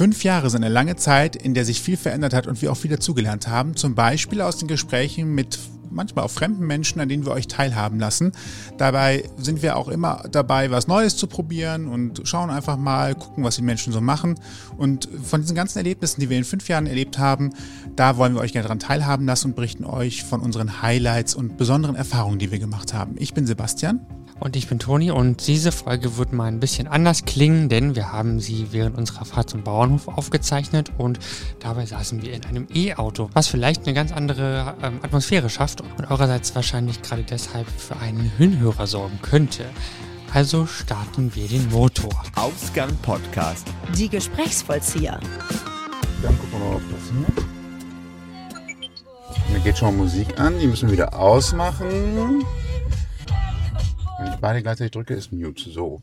Fünf Jahre sind eine lange Zeit, in der sich viel verändert hat und wir auch viel dazugelernt haben. Zum Beispiel aus den Gesprächen mit manchmal auch fremden Menschen, an denen wir euch teilhaben lassen. Dabei sind wir auch immer dabei, was Neues zu probieren und schauen einfach mal, gucken, was die Menschen so machen. Und von diesen ganzen Erlebnissen, die wir in fünf Jahren erlebt haben, da wollen wir euch gerne daran teilhaben lassen und berichten euch von unseren Highlights und besonderen Erfahrungen, die wir gemacht haben. Ich bin Sebastian. Und ich bin Toni und diese Folge wird mal ein bisschen anders klingen, denn wir haben sie während unserer Fahrt zum Bauernhof aufgezeichnet und dabei saßen wir in einem E-Auto, was vielleicht eine ganz andere ähm, Atmosphäre schafft und eurerseits wahrscheinlich gerade deshalb für einen Hinhörer sorgen könnte. Also starten wir den Motor. Ausgang Podcast. Die Gesprächsvollzieher. Dann gucken wir mal, ob das hier. Mir geht schon mal Musik an, die müssen wir wieder ausmachen. Wenn ich beide gleichzeitig drücke, ist Mute. So.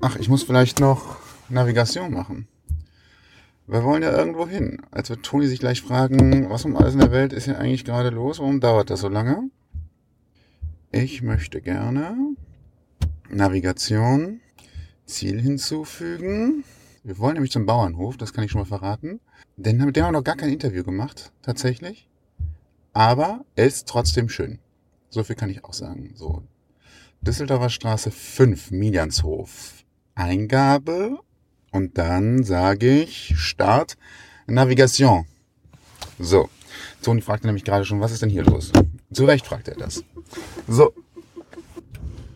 Ach, ich muss vielleicht noch Navigation machen. Wir wollen ja irgendwo hin. Als wird Toni sich gleich fragen, was um alles in der Welt ist hier eigentlich gerade los? Warum dauert das so lange? Ich möchte gerne Navigation, Ziel hinzufügen. Wir wollen nämlich zum Bauernhof, das kann ich schon mal verraten. Denn mit dem haben wir noch gar kein Interview gemacht, tatsächlich. Aber er ist trotzdem schön. So viel kann ich auch sagen. So. Düsseldorfer Straße 5, Milianshof. Eingabe. Und dann sage ich Start Navigation. So. Toni fragte nämlich gerade schon, was ist denn hier los? Zu Recht fragt er das. So.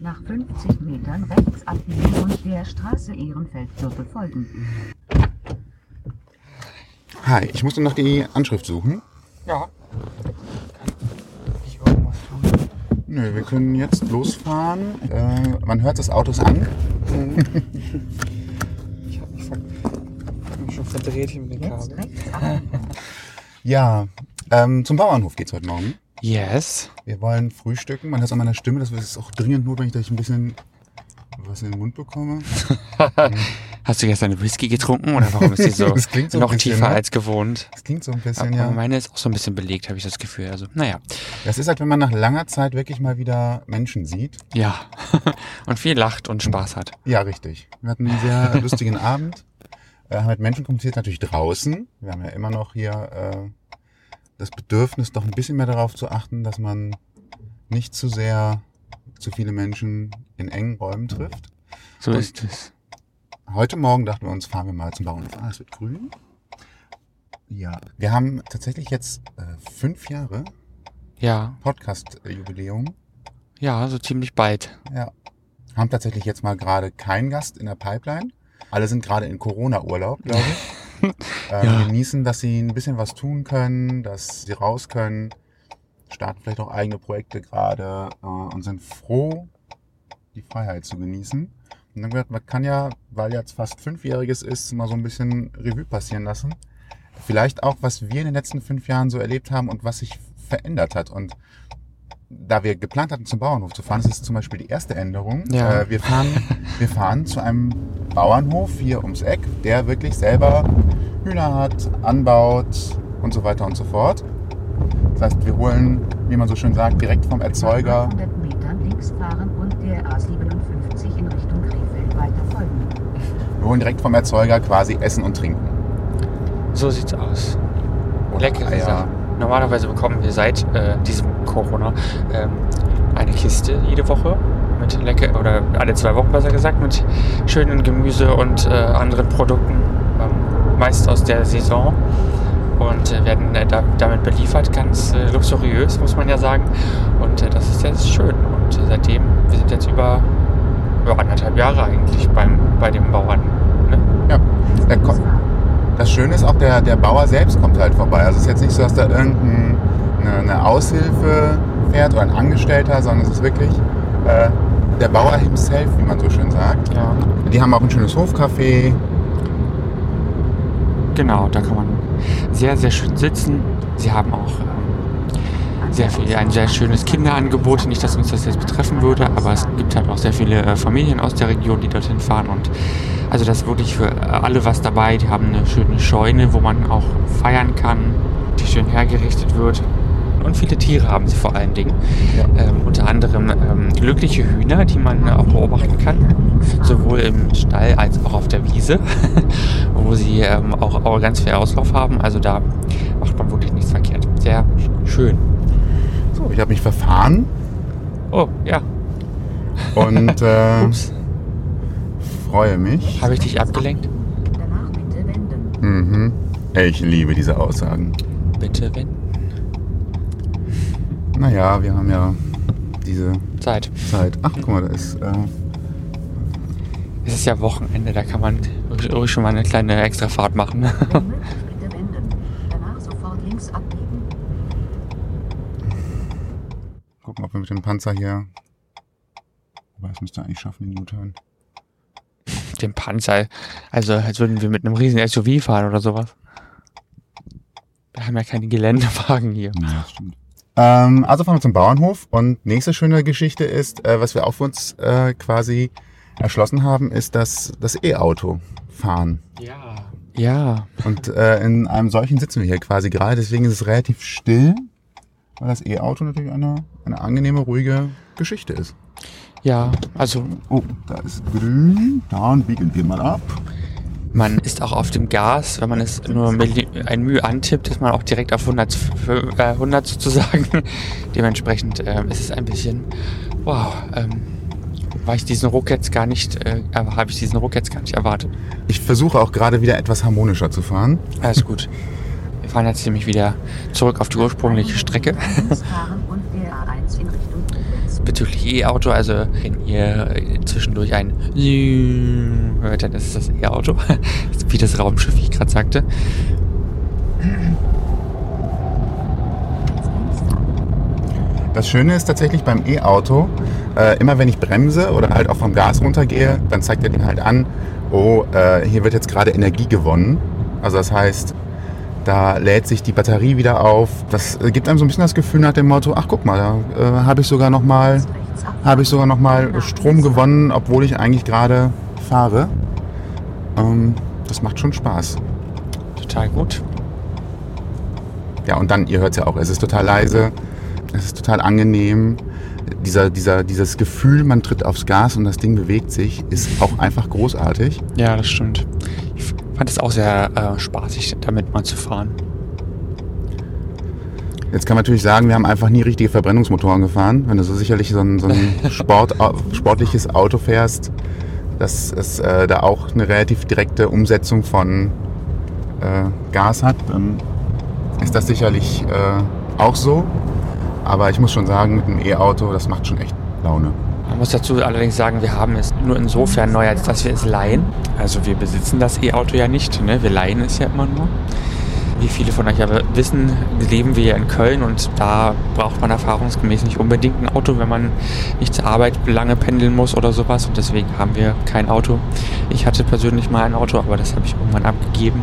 Nach 50 Metern rechts abbiegen und der Straße Ehrenfeldviertel folgen. Hi, ich musste noch die Anschrift suchen. Ja. Nö, wir können jetzt losfahren. Äh, man hört des Autos an. Ich habe mich, ver hab mich schon verdreht hier mit den. Ja, ähm, zum Bauernhof geht's heute Morgen. Yes. Wir wollen frühstücken. Man hört es an meiner Stimme, das ist auch dringend notwendig, dass ich ein bisschen was in den Mund bekomme. Hast du gestern Whisky getrunken oder warum ist die so Das klingt so noch bisschen, tiefer ne? als gewohnt? Das klingt so ein bisschen, Aber ja. meine ist auch so ein bisschen belegt, habe ich das Gefühl. Also, naja. Das ist halt, wenn man nach langer Zeit wirklich mal wieder Menschen sieht. Ja. und viel lacht und Spaß hat. Ja, richtig. Wir hatten einen sehr lustigen Abend. Äh, haben mit Menschen kommuniziert, natürlich draußen. Wir haben ja immer noch hier äh, das Bedürfnis, doch ein bisschen mehr darauf zu achten, dass man nicht zu sehr zu viele Menschen in engen Räumen trifft. So Und- ist es. Heute Morgen dachten wir uns, fahren wir mal zum Bauernhof. Ah, es wird grün. Ja, wir haben tatsächlich jetzt äh, fünf Jahre Ja, Podcast-Jubiläum. ja, so ziemlich bald. Ja. Haben tatsächlich jetzt mal gerade keinen Gast in der Pipeline. Alle sind gerade in Corona-Urlaub, glaube ich. ähm, Ja. Genießen, dass sie ein bisschen was tun können, dass sie raus können, starten vielleicht auch eigene Projekte gerade äh, und sind froh, die Freiheit zu genießen. Und dann gesagt, man kann ja, weil jetzt fast Fünfjähriges ist, mal so ein bisschen Revue passieren lassen. Vielleicht auch, was wir in den letzten fünf Jahren so erlebt haben und was sich verändert hat. Und da wir geplant hatten, zum Bauernhof zu fahren, das ist zum Beispiel die erste Änderung. Ja. Äh, wir, fahren, wir fahren zu einem Bauernhof hier ums Eck, der wirklich selber Hühner hat, anbaut und so weiter und so fort. Das heißt, wir holen, wie man so schön sagt, direkt vom Erzeuger. Nach 100 Metern links fahren und der A57 in Richtung Krefeld weiter folgen. Wir holen direkt vom Erzeuger quasi Essen und Trinken. So sieht's aus. Oder Leckere Eier. Sachen. Normalerweise bekommen wir seit äh, diesem Corona ähm, eine Kiste jede Woche mit lecker oder alle zwei Wochen besser gesagt mit schönen Gemüse und äh, anderen Produkten, ähm, meist aus der Saison und äh, werden äh, da, damit beliefert, ganz äh, luxuriös muss man ja sagen und äh, das ist jetzt schön und äh, seitdem wir sind jetzt über, über anderthalb Jahre eigentlich beim bei dem Bauern. Ne? Ja. Der. Das Schöne ist auch, der, der Bauer selbst kommt halt vorbei. Also es ist jetzt nicht so, dass da irgendeine eine Aushilfe fährt oder ein Angestellter, sondern es ist wirklich äh, der Bauer himself, wie man so schön sagt. Ja. Die haben auch ein schönes Hofcafé. Genau, da kann man sehr, sehr schön sitzen. Sie haben auch ähm, sehr viel, ein sehr schönes Kinderangebot. Nicht, dass uns das jetzt betreffen würde, aber es gibt halt auch sehr viele äh, Familien aus der Region, die dorthin fahren. Und also das ist wirklich für alle was dabei. Die haben eine schöne Scheune, wo man auch feiern kann, die schön hergerichtet wird. und viele Tiere haben sie vor allen Dingen. Ähm, unter anderem ähm, glückliche Hühner, die man auch beobachten kann, sowohl im Stall als auch auf der Wiese, wo sie ähm, auch, auch ganz viel Auslauf haben. Also da macht man wirklich nichts verkehrt. Sehr schön. Ich habe mich verfahren Oh, ja. und äh, freue mich. Habe ich dich abgelenkt? Danach bitte wenden. Mhm. Ich liebe diese Aussagen. Bitte, wenn. Naja, wir haben ja diese Zeit. Zeit. Ach, guck mal, da ist. Äh, Es ist ja Wochenende, da kann man ruhig- ruhig schon mal eine kleine Extrafahrt machen. Wenn möglich bitte wenden. Danach sofort links abbiegen. gucken, ob wir mit dem Panzer hier. Aber das müsste eigentlich schaffen, den U-Turn. Den Panzer. Also als würden wir mit einem riesen SUV fahren oder sowas. Wir haben ja keine Geländewagen hier. Ja, das stimmt. Ähm, also fahren wir zum Bauernhof und nächste schöne Geschichte ist, äh, was wir auch für uns äh, quasi erschlossen haben, ist das, das E-Auto fahren. Ja. Ja. Und äh, in einem solchen sitzen wir hier quasi gerade, deswegen ist es relativ still, weil das E-Auto natürlich eine, eine angenehme, ruhige Geschichte ist. Ja. Also Oh, da ist grün, dann biegen wir mal ab. man ist auch auf dem Gas, wenn man es nur ein Mühe antippt, ist man auch direkt auf 100, für- äh, 100 sozusagen. Dementsprechend ähm, ist es ein bisschen, wow, ähm, war ich diesen Ruck jetzt gar nicht, äh, habe ich diesen Ruck jetzt gar nicht erwartet. Ich versuche auch gerade wieder etwas harmonischer zu fahren. Alles gut. Wir fahren jetzt nämlich wieder zurück auf die ursprüngliche Strecke. Links fahren und der A1 in Richtung Koblenz. Bezüglich E-Auto, also wenn ihr äh, zwischendurch ein hört, dann ist das E-Auto. Wie das Raumschiff, wie ich gerade sagte. Das Schöne ist tatsächlich beim E-Auto, äh, immer wenn ich bremse oder halt auch vom Gas runtergehe, dann zeigt er den halt an, oh, äh, hier wird jetzt gerade Energie gewonnen. Also das heißt, da lädt sich die Batterie wieder auf. Das gibt einem so ein bisschen das Gefühl nach dem Motto, ach guck mal, da äh, habe ich sogar noch mal, Rechts abfahren. habe ich sogar noch mal Strom gewonnen, obwohl ich eigentlich gerade fahre. Ähm, das macht schon Spaß. Total gut. Ja, und dann, ihr hört es ja auch, es ist total leise, es ist total angenehm. Dieser, dieser, dieses Gefühl, man tritt aufs Gas und das Ding bewegt sich, ist auch einfach großartig. Ja, das stimmt. Ich fand es auch sehr äh, spaßig, damit mal zu fahren. Jetzt kann man natürlich sagen, wir haben einfach nie richtige Verbrennungsmotoren gefahren. Wenn du so sicherlich so ein, so ein Sport, sportliches Auto fährst, dass es äh, da auch eine relativ direkte Umsetzung von äh, Gas hat, dann ist das sicherlich äh, auch so. Aber ich muss schon sagen, mit einem E-Auto, das macht schon echt Laune. Man muss dazu allerdings sagen, wir haben es nur insofern neu, als dass wir es leihen. Also wir besitzen das E-Auto ja nicht, ne? wir leihen es ja immer nur. Wie viele von euch aber wissen, leben wir ja in Köln und da braucht man erfahrungsgemäß nicht unbedingt ein Auto, wenn man nicht zur Arbeit lange pendeln muss oder sowas. Und deswegen haben wir kein Auto. Ich hatte persönlich mal ein Auto, aber das habe ich irgendwann abgegeben.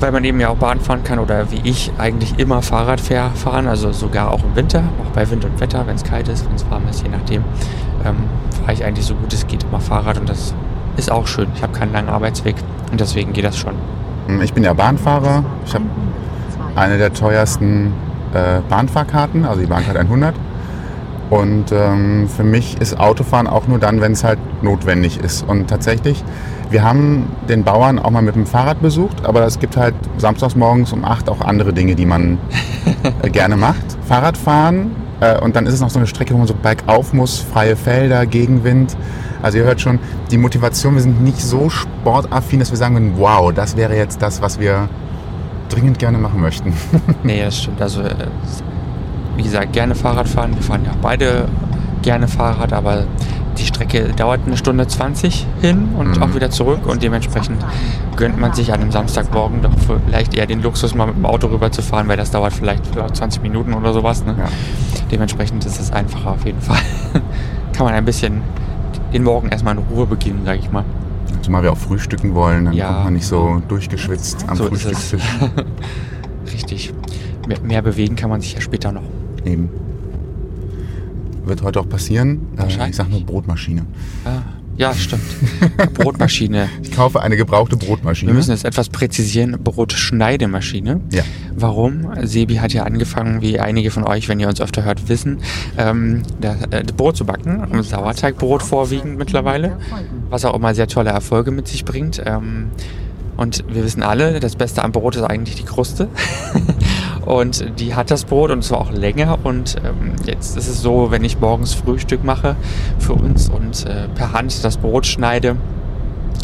Weil man eben ja auch Bahn fahren kann oder wie ich eigentlich immer Fahrrad fahr- fahren, also sogar auch im Winter, auch bei Wind und Wetter, wenn es kalt ist, wenn es warm ist, je nachdem, ähm, fahre ich eigentlich so gut es geht immer Fahrrad und das ist auch schön. Ich habe keinen langen Arbeitsweg und deswegen geht das schon. Ich bin ja Bahnfahrer. Ich habe eine der teuersten äh, Bahnfahrkarten, also die Bahncard 100. Und ähm, für mich ist Autofahren auch nur dann, wenn es halt notwendig ist. Und tatsächlich, wir haben den Bauern auch mal mit dem Fahrrad besucht, aber es gibt halt samstags morgens um 8 auch andere Dinge, die man äh, gerne macht. Fahrradfahren äh, und dann ist es noch so eine Strecke, wo man so bergauf muss, freie Felder, Gegenwind. Also ihr hört schon, die Motivation, wir sind nicht so sportaffin, dass wir sagen würden, wow, das wäre jetzt das, was wir dringend gerne machen möchten. Nee, das stimmt. Also, äh, wie gesagt, gerne Fahrrad fahren. Wir fahren ja beide gerne Fahrrad, aber die Strecke dauert eine Stunde 20 hin und Mhm. auch wieder zurück und dementsprechend gönnt man sich an einem Samstagmorgen doch vielleicht eher den Luxus, mal mit dem Auto rüber zu fahren, weil das dauert vielleicht 20 Minuten oder sowas. Ne? Ja. Dementsprechend ist es einfacher auf jeden Fall. Kann man ein bisschen den Morgen erstmal in Ruhe beginnen, sage ich mal. Zumal wir auch frühstücken wollen, dann Ja. kommt man nicht so durchgeschwitzt am So. Frühstückstisch. Richtig. Mehr, mehr bewegen kann man sich ja später noch. Eben. Wird heute auch passieren. Äh, Wahrscheinlich. ich sag nur Brotmaschine. Ah, Ja, stimmt. Brotmaschine. Ich kaufe eine gebrauchte Brotmaschine. Wir müssen jetzt etwas präzisieren. Brotschneidemaschine. Ja. Warum? Sebi hat ja angefangen, wie einige von euch, wenn ihr uns öfter hört, wissen, ähm, das, äh, das Brot zu backen. Sauerteigbrot vorwiegend mittlerweile. Was auch immer sehr tolle Erfolge mit sich bringt. Ähm, und wir wissen alle, das Beste am Brot ist eigentlich die Kruste. und die hat das Brot und zwar auch länger. Und ähm, jetzt ist es so, wenn ich morgens Frühstück mache für uns und äh, per Hand das Brot schneide,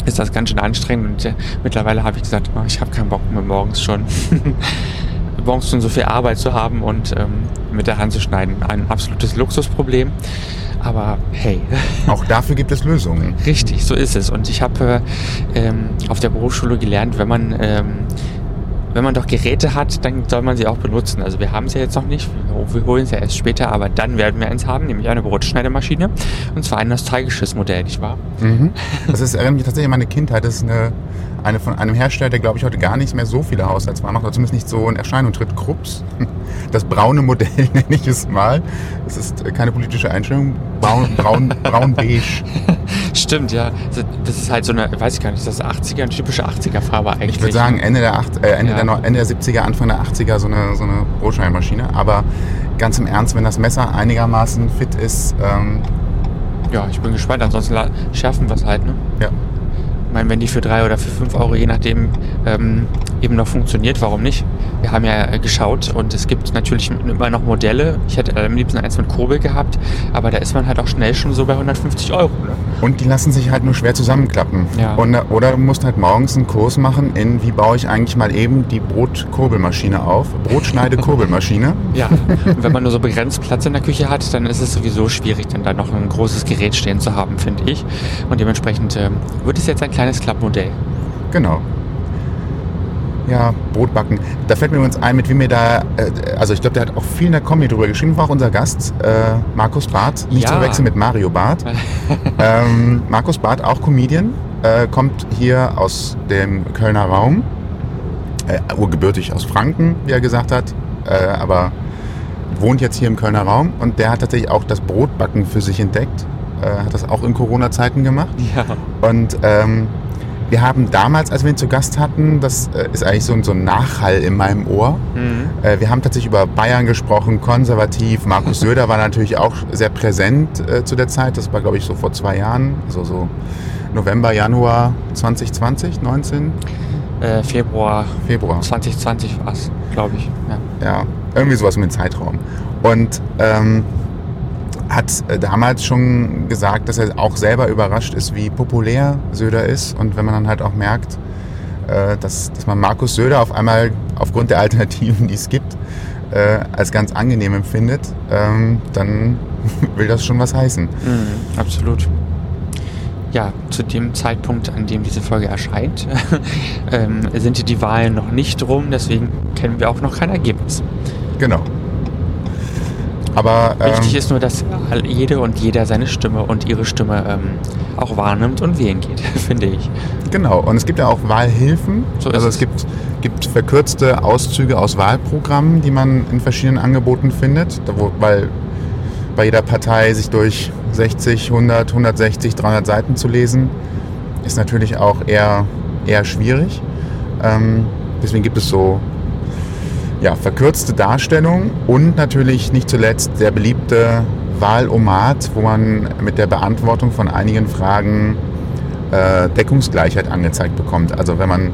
ist das ganz schön anstrengend. Und äh, mittlerweile habe ich gesagt, oh, ich habe keinen Bock mehr morgens schon. morgens schon so viel Arbeit zu haben und ähm, mit der Hand zu schneiden. Ein absolutes Luxusproblem. Aber hey. Auch dafür gibt es Lösungen. Richtig, so ist es. Und ich habe äh, ähm, auf der Berufsschule gelernt, wenn man, ähm, wenn man doch Geräte hat, dann soll man sie auch benutzen. Also wir haben sie ja jetzt noch nicht, wir holen sie ja erst später, aber dann werden wir eins haben, nämlich eine Brotschneidemaschine. Und zwar ein nostalgisches Modell, nicht wahr? Mhm. Das ist, erinnert mich tatsächlich an meine Kindheit. Das ist eine, eine von einem Hersteller, der glaube ich heute gar nicht mehr so viele Haushaltswaren macht, oder zumindest nicht so in Erscheinung tritt. Krups. Das braune Modell nenne ich es mal. Das ist keine politische Einstellung. Braun, braun, braun beige. Stimmt, ja. Das ist halt so eine, weiß ich gar nicht, das ist 80er, eine typische 80er-Farbe eigentlich. Ich würde sagen Ende der, acht, äh, Ende, Ja. der, Ende der 70er, Anfang der 80er so eine, so eine Brotschneidemaschine. Aber ganz im Ernst, wenn das Messer einigermaßen fit ist, ähm, Ja, ich bin gespannt. Ansonsten schärfen wir es halt, ne? ja. Ich meine, wenn die für drei oder für fünf Euro, je nachdem, ähm, eben noch funktioniert, warum nicht? Wir haben ja äh, geschaut und es gibt natürlich immer noch Modelle. Ich hätte am liebsten eins mit Kurbel gehabt, aber da ist man halt auch schnell schon so bei 150 Euro. Ne? Und die lassen sich halt nur schwer zusammenklappen. Ja. Und, äh, oder du musst halt morgens einen Kurs machen in, wie baue ich eigentlich mal eben die Brotkurbelmaschine auf. Brotschneide-Kurbelmaschine. Ja, und wenn man nur so begrenzt Platz in der Küche hat, dann ist es sowieso schwierig, dann da noch ein großes Gerät stehen zu haben, finde ich. Und dementsprechend ähm, wird es jetzt ein kleines Klappmodell. Genau. Ja, Brotbacken. Da fällt mir übrigens ein, mit wem wir da, äh, also ich glaube, der hat auch viel in der Kombi drüber geschrieben, war auch unser Gast, äh, Markus Barth. Nicht Ja. zu verwechseln mit Mario Barth. ähm, Markus Barth, auch Comedian, äh, kommt hier aus dem Kölner Raum, äh, urgebürtig aus Franken, wie er gesagt hat, äh, aber wohnt jetzt hier im Kölner Raum und der hat tatsächlich auch das Brotbacken für sich entdeckt, äh, hat das auch in Corona-Zeiten gemacht. Ja. Und ähm, wir haben damals, als wir ihn zu Gast hatten, das äh, ist eigentlich so, ein- so ein Nachhall in meinem Ohr. Mhm. Äh, wir haben tatsächlich über Bayern gesprochen, konservativ. Markus Söder war natürlich auch sehr präsent äh, zu der Zeit. Das war, glaube ich, so vor zwei Jahren, also so November, Januar 2020, 19, Äh, Februar Februar. 2020 war es, glaube ich. Ja. Ja, irgendwie sowas um den Zeitraum. Und ähm, hat äh, damals schon gesagt, dass er auch selber überrascht ist, wie populär Söder ist. Und wenn man dann halt auch merkt, äh, dass, dass man Markus Söder auf einmal aufgrund der Alternativen, die es gibt, äh, als ganz angenehm empfindet, ähm, dann will das schon was heißen. Mhm, absolut. Ja, zu dem Zeitpunkt, an dem diese Folge erscheint, ähm, sind die Wahlen noch nicht rum, deswegen kennen wir auch noch kein Ergebnis. Genau. Aber ähm, Wichtig ist nur, dass jede und jeder seine Stimme und ihre Stimme ähm, auch wahrnimmt und wählen geht, finde ich. Genau, und es gibt ja auch Wahlhilfen. So also es. es gibt, gibt verkürzte Auszüge aus Wahlprogrammen, die man in verschiedenen Angeboten findet, wo, weil bei jeder Partei sich durch 60, 100, 160, 300 Seiten zu lesen, ist natürlich auch eher, eher schwierig. Ähm, deswegen gibt es so ja, verkürzte Darstellung und natürlich nicht zuletzt der beliebte Wahlomat, wo man mit der Beantwortung von einigen Fragen äh, Deckungsgleichheit angezeigt bekommt. Also wenn man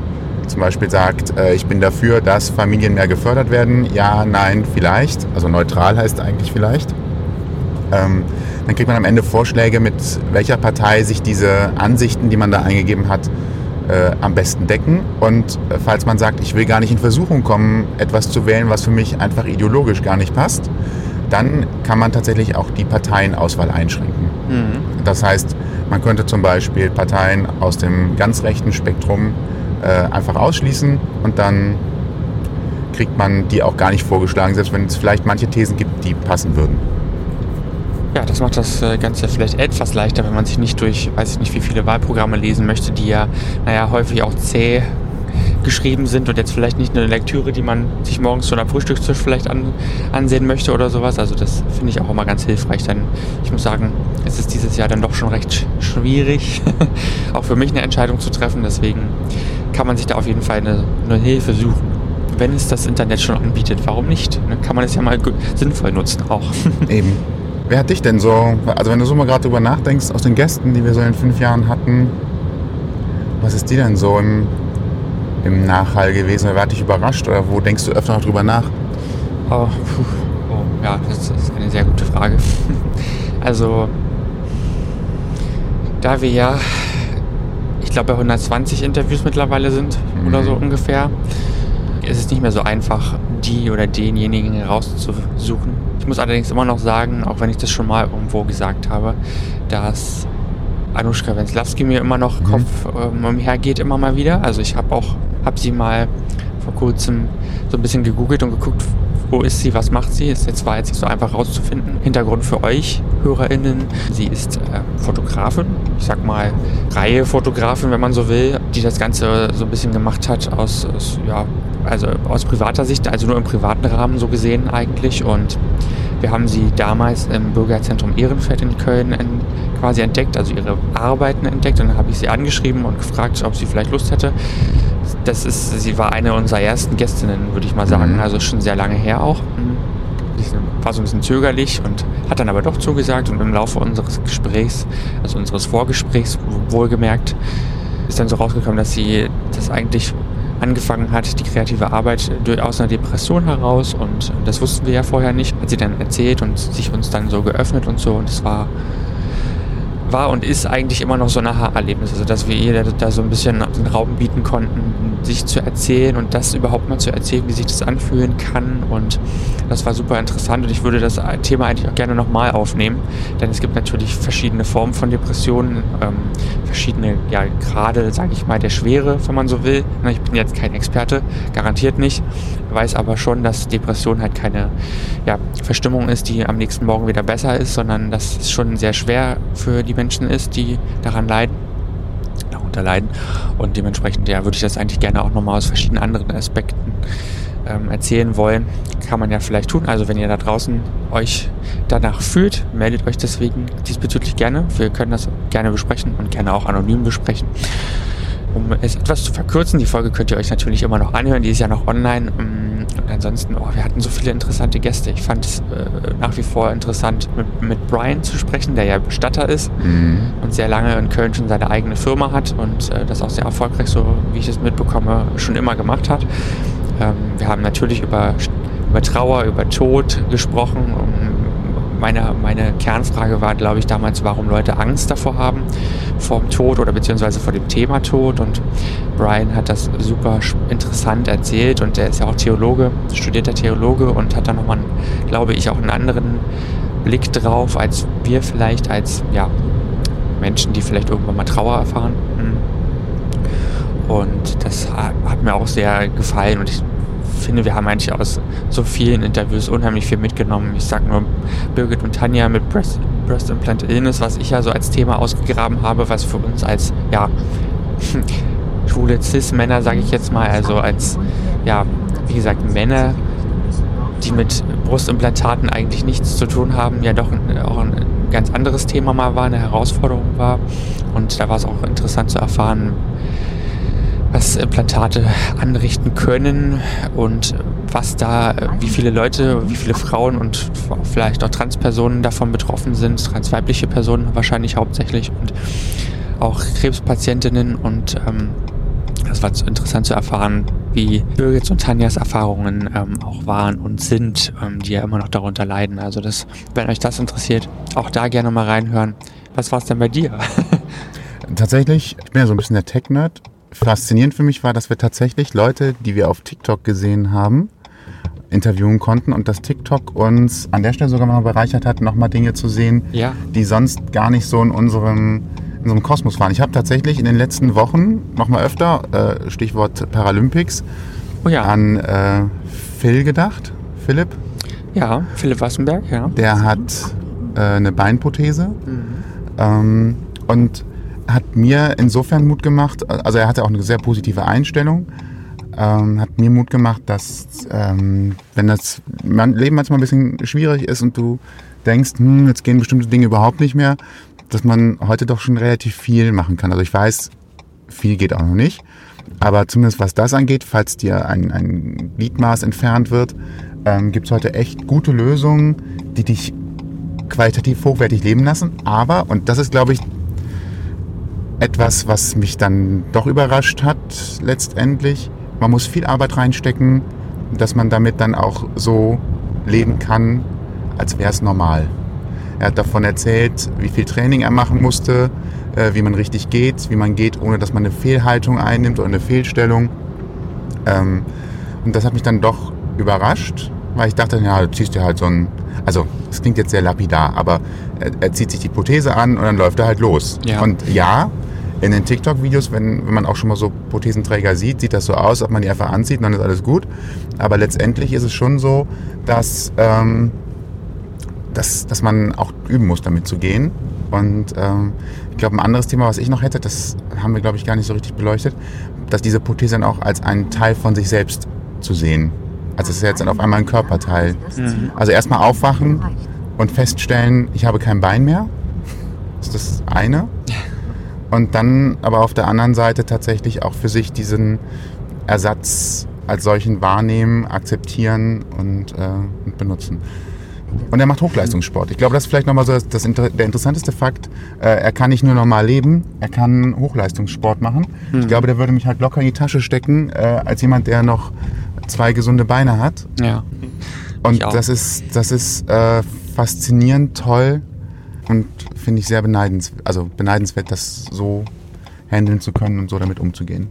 zum Beispiel sagt, äh, ich bin dafür, dass Familien mehr gefördert werden, ja, nein, vielleicht, also neutral heißt eigentlich vielleicht, ähm, dann kriegt man am Ende Vorschläge, mit welcher Partei sich diese Ansichten, die man da eingegeben hat, äh, am besten decken. Und äh, falls man sagt, ich will gar nicht in Versuchung kommen, etwas zu wählen, was für mich einfach ideologisch gar nicht passt, dann kann man tatsächlich auch die Parteienauswahl einschränken. Mhm. Das heißt, man könnte zum Beispiel Parteien aus dem ganz rechten Spektrum äh, einfach ausschließen und dann kriegt man die auch gar nicht vorgeschlagen, selbst wenn es vielleicht manche Thesen gibt, die passen würden. Ja, das macht das äh, Ganze vielleicht etwas leichter, wenn man sich nicht durch, weiß ich nicht, wie viele Wahlprogramme lesen möchte, die ja, naja, häufig auch zäh geschrieben sind und jetzt vielleicht nicht eine Lektüre, die man sich morgens schon am Frühstückstisch vielleicht an, ansehen möchte oder sowas. Also das finde ich auch immer ganz hilfreich. Denn ich muss sagen, es ist dieses Jahr dann doch schon recht sch schwierig, auch für mich eine Entscheidung zu treffen. Deswegen kann man sich da auf jeden Fall eine, eine Hilfe suchen. Wenn es das Internet schon anbietet, warum nicht? Dann kann man es ja mal sinnvoll nutzen auch. Eben. Wer hat dich denn so, also wenn du so mal gerade drüber nachdenkst, aus den Gästen, die wir so in fünf Jahren hatten, was ist dir denn so im, im Nachhall gewesen? Wer hat dich überrascht oder wo denkst du öfter noch drüber nach? Oh, oh, ja, das ist eine sehr gute Frage. Also, da wir ja, ich glaube, bei 120 Interviews mittlerweile sind oder Mhm. so ungefähr, ist es nicht mehr so einfach, die oder denjenigen herauszusuchen. Ich muss allerdings immer noch sagen, auch wenn ich das schon mal irgendwo gesagt habe, dass Anushka Wenzlawski mir immer noch Mhm. Kopf ähm, umhergeht, immer mal wieder. Also ich habe auch, habe sie mal vor kurzem so ein bisschen gegoogelt und geguckt, wo ist sie, was macht sie. Ist jetzt war jetzt nicht so einfach rauszufinden. Hintergrund für euch, HörerInnen. Sie ist äh, Fotografin, ich sag mal Reihe-Fotografin, wenn man so will, die das Ganze so ein bisschen gemacht hat aus, aus ja, also aus privater Sicht, also nur im privaten Rahmen so gesehen eigentlich. Und wir haben sie damals im Bürgerzentrum Ehrenfeld in Köln en, quasi entdeckt, also ihre Arbeiten entdeckt. Und dann habe ich sie angeschrieben und gefragt, ob sie vielleicht Lust hätte. Das ist, sie war eine unserer ersten Gästinnen, würde ich mal sagen. Mhm. Also schon sehr lange her auch. Mhm. Bisschen- War so ein bisschen zögerlich und hat dann aber doch zugesagt. Und im Laufe unseres Gesprächs, also unseres Vorgesprächs wohlgemerkt, ist dann so rausgekommen, dass sie das eigentlich angefangen hat, die kreative Arbeit durch, aus einer Depression heraus und das wussten wir ja vorher nicht, hat sie dann erzählt und sich uns dann so geöffnet und so und es war war und ist eigentlich immer noch so ein Aha-Erlebnis, also dass wir ihr da, so ein bisschen den Raum bieten konnten, sich zu erzählen und das überhaupt mal zu erzählen, wie sich das anfühlen kann und das war super interessant und ich würde das Thema eigentlich auch gerne nochmal aufnehmen, denn es gibt natürlich verschiedene Formen von Depressionen, ähm, verschiedene ja, Grade, sage ich mal, der Schwere, wenn man so will. Ich bin jetzt kein Experte, garantiert nicht, weiß aber schon, dass Depression halt keine ja, Verstimmung ist, die am nächsten Morgen wieder besser ist, sondern dass es schon sehr schwer für die Menschen ist, die daran leiden darunter leiden. Und dementsprechend ja, würde ich das eigentlich gerne auch nochmal aus verschiedenen anderen Aspekten ähm, erzählen wollen. Kann man ja vielleicht tun. Also wenn ihr da draußen euch danach fühlt, meldet euch deswegen diesbezüglich gerne. Wir können das gerne besprechen und gerne auch anonym besprechen. Um es etwas zu verkürzen, die Folge könnt ihr euch natürlich immer noch anhören, die ist ja noch online. Mm, Und ansonsten, oh, wir hatten so viele interessante Gäste. Ich fand es äh, nach wie vor interessant, mit, mit Brian zu sprechen, der ja Bestatter ist Mhm. und sehr lange in Köln schon seine eigene Firma hat und äh, das auch sehr erfolgreich, so wie ich es mitbekomme, schon immer gemacht hat. Ähm, wir haben natürlich über, über Trauer, über Tod gesprochen. Um, meine, meine Kernfrage war, glaube ich, damals, warum Leute Angst davor haben, vor dem Tod oder beziehungsweise vor dem Thema Tod. Und Brian hat das super interessant erzählt und er ist ja auch Theologe, studierter Theologe und hat da nochmal, glaube ich, auch einen anderen Blick drauf, als wir vielleicht als ja, Menschen, die vielleicht irgendwann mal Trauer erfahren. Und das hat, hat mir auch sehr gefallen und ich finde, wir haben eigentlich aus so vielen Interviews unheimlich viel mitgenommen. Ich sag nur Birgit und Tanja mit Breast, Breast Implant Illness, was ich ja so als Thema ausgegraben habe, was für uns als, ja, schwule Cis-Männer, sage ich jetzt mal, also als, ja, wie gesagt, Männer, die mit Brustimplantaten eigentlich nichts zu tun haben, ja doch auch ein ganz anderes Thema mal war, eine Herausforderung war. Und da war es auch interessant zu erfahren, was Implantate anrichten können und was da, wie viele Leute, wie viele Frauen und vielleicht auch Transpersonen davon betroffen sind, transweibliche Personen wahrscheinlich hauptsächlich und auch Krebspatientinnen und ähm, das war interessant zu erfahren, wie Birgits und Tanjas Erfahrungen ähm, auch waren und sind, ähm, die ja immer noch darunter leiden. Also das, wenn euch das interessiert, auch da gerne mal reinhören. Was war es denn bei dir? Tatsächlich, ich bin ja so ein bisschen der Tech-Nerd. Faszinierend für mich war, dass wir tatsächlich Leute, die wir auf TikTok gesehen haben, interviewen konnten und dass TikTok uns an der Stelle sogar mal bereichert hat, nochmal Dinge zu sehen, ja, die sonst gar nicht so in unserem, in unserem Kosmos waren. Ich habe tatsächlich in den letzten Wochen nochmal öfter, äh, Stichwort Paralympics, oh ja, an äh, Phil gedacht. Philipp, ja, Philipp Wassenberg, ja. der hat äh, eine Beinprothese ähm, und hat mir insofern Mut gemacht, also er hatte auch eine sehr positive Einstellung, ähm, hat mir Mut gemacht, dass ähm, wenn das Leben manchmal ein bisschen schwierig ist und du denkst, hm, jetzt gehen bestimmte Dinge überhaupt nicht mehr, dass man heute doch schon relativ viel machen kann. Also ich weiß, viel geht auch noch nicht. Aber zumindest was das angeht, falls dir ein, ein Gliedmaß entfernt wird, ähm, gibt es heute echt gute Lösungen, die dich qualitativ hochwertig leben lassen. Aber, und das ist, glaube ich, etwas, was mich dann doch überrascht hat letztendlich, man muss viel Arbeit reinstecken, dass man damit dann auch so leben kann, als wäre es normal. Er hat davon erzählt, wie viel Training er machen musste, äh, wie man richtig geht, wie man geht, ohne dass man eine Fehlhaltung einnimmt oder eine Fehlstellung. Ähm, und das hat mich dann doch überrascht, weil ich dachte, ja, du ziehst dir halt so ein, also es klingt jetzt sehr lapidar, aber er, er zieht sich die Prothese an und dann läuft er halt los. Ja. Und ja, in den TikTok-Videos, wenn, wenn man auch schon mal so Prothesenträger sieht, sieht das so aus, ob man die einfach anzieht und dann ist alles gut. Aber letztendlich ist es schon so, dass, ähm, dass, dass man auch üben muss, damit zu gehen. Und ähm, ich glaube, ein anderes Thema, was ich noch hätte, das haben wir, glaube ich, gar nicht so richtig beleuchtet, dass diese Prothese dann auch als einen Teil von sich selbst zu sehen. Also es ist jetzt dann auf einmal ein Körperteil. Also erstmal aufwachen und feststellen, ich habe kein Bein mehr. Das ist das eine. Und dann aber auf der anderen Seite tatsächlich auch für sich diesen Ersatz als solchen wahrnehmen, akzeptieren und, äh, und benutzen. Und er macht Hochleistungssport. Ich glaube, das ist vielleicht nochmal so das, das, der interessanteste Fakt. Äh, er kann nicht nur normal leben, er kann Hochleistungssport machen. Ich glaube, der würde mich halt locker in die Tasche stecken, äh, als jemand, der noch zwei gesunde Beine hat. Ja. Und das ist, das ist äh, faszinierend, toll und finde ich sehr beneidenswert, also beneidenswert, das so handeln zu können und so damit umzugehen.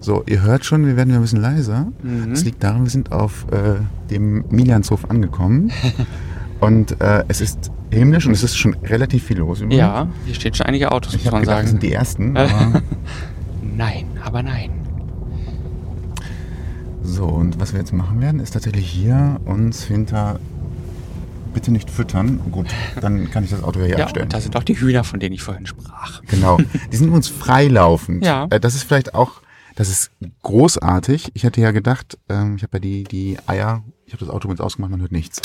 So, ihr hört schon, wir werden ein bisschen leiser. Mhm. Das liegt daran, wir sind auf äh, dem Milianshof angekommen. und äh, es ist himmlisch und es ist schon relativ viel los. übrigens. Ja, hier stehen schon einige Autos, Ich muss man gedacht, das sind sagen. die ersten. Aber Nein, aber nein. So, und was wir jetzt machen werden, ist tatsächlich hier uns hinter. Bitte nicht füttern. Gut, dann kann ich das Auto hier Ja, abstellen. da sind auch die Hühner, von denen ich vorhin sprach. Genau. Die sind übrigens freilaufend. Ja. Äh, Das ist vielleicht auch, das ist großartig. Ich hätte ja gedacht, ähm, ich habe ja die, die Eier, ich habe das Auto mit ausgemacht, man hört nichts.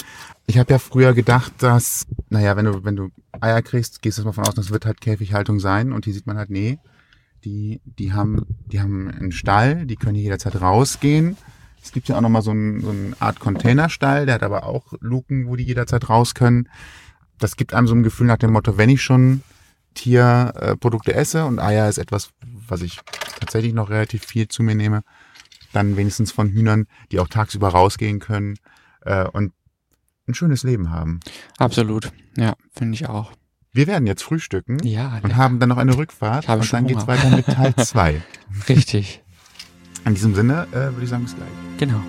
Ich habe ja früher gedacht, dass, naja, wenn du, wenn du Eier kriegst, gehst du mal von aus, das wird halt Käfighaltung sein und hier sieht man halt, nee, die, die haben, die haben einen Stall, die können hier jederzeit rausgehen. Es gibt ja auch nochmal so, ein, so eine Art Containerstall, der hat aber auch Luken, wo die jederzeit raus können. Das gibt einem so ein Gefühl nach dem Motto, wenn ich schon Tierprodukte esse und Eier ist etwas, was ich tatsächlich noch relativ viel zu mir nehme, dann wenigstens von Hühnern, die auch tagsüber rausgehen können äh, und ein schönes Leben haben. Absolut. Ja, finde ich auch. Wir werden jetzt frühstücken Ja, und lecker. haben dann noch eine Rückfahrt Ich habe und schon dann geht's Hunger. weiter mit Teil 2. richtig. In diesem Sinne äh, würde ich sagen, bis gleich. Genau.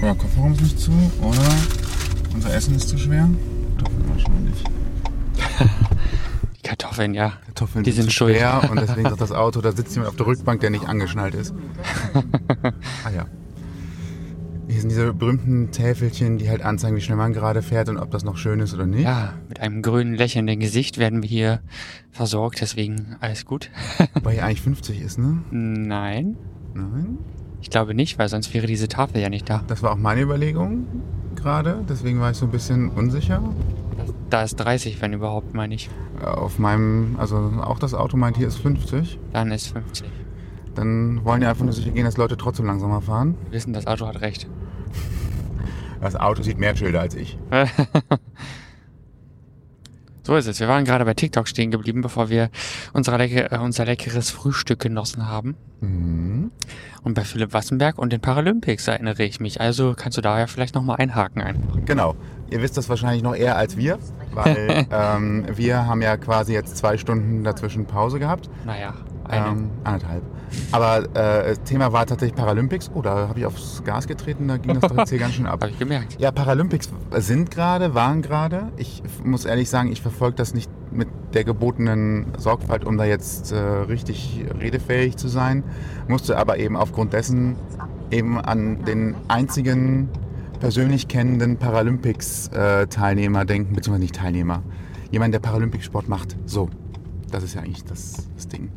Oder Kofferraum ist nicht zu, oder unser Essen ist zu schwer. Kartoffeln wahrscheinlich. Die Kartoffeln, ja. Kartoffeln Die sind schuld. schwer und deswegen sagt das Auto, da sitzt jemand auf der Rückbank, der nicht angeschnallt ist. ah ja. Hier sind diese berühmten Täfelchen, die halt anzeigen, wie schnell man gerade fährt und ob das noch schön ist oder nicht. Ja, mit einem grünen lächelnden Gesicht werden wir hier versorgt, deswegen alles gut. Wobei hier eigentlich 50 ist, ne? Nein, Nein. ich glaube nicht, weil sonst wäre diese Tafel ja nicht da. Das war auch meine Überlegung gerade, deswegen war ich so ein bisschen unsicher. Da ist 30, wenn überhaupt, meine ich. Auf meinem, also auch das Auto meint, hier ist 50. Dann ist 50. Dann wollen die einfach nur sicher gehen, dass Leute trotzdem langsamer fahren. Wir wissen, das Auto hat recht. Das Auto sieht mehr Schilder als ich. So ist es. Wir waren gerade bei TikTok stehen geblieben, bevor wir lecker, äh, unser leckeres Frühstück genossen haben. Mhm. Und bei Philipp Wassenberg und den Paralympics erinnere ich mich. Also kannst du da ja vielleicht nochmal einhaken einfach. Genau. Ihr wisst das wahrscheinlich noch eher als wir, weil ähm, wir haben ja quasi jetzt zwei Stunden dazwischen Pause gehabt. Naja, eine. Ähm, anderthalb. Aber äh, das Thema war tatsächlich Paralympics. Oh, da habe ich aufs Gas getreten, da ging das doch jetzt hier ganz schön ab. Habe ich gemerkt. Ja, Paralympics sind gerade, waren gerade. Ich muss ehrlich sagen, ich verfolge das nicht mit der gebotenen Sorgfalt, um da jetzt äh, richtig redefähig zu sein. Musste aber eben aufgrund dessen eben an den einzigen persönlich kennenden Paralympics-Teilnehmer denken, beziehungsweise nicht Teilnehmer. Jemand, der Paralympics-Sport macht. So, das ist ja eigentlich das, das Ding.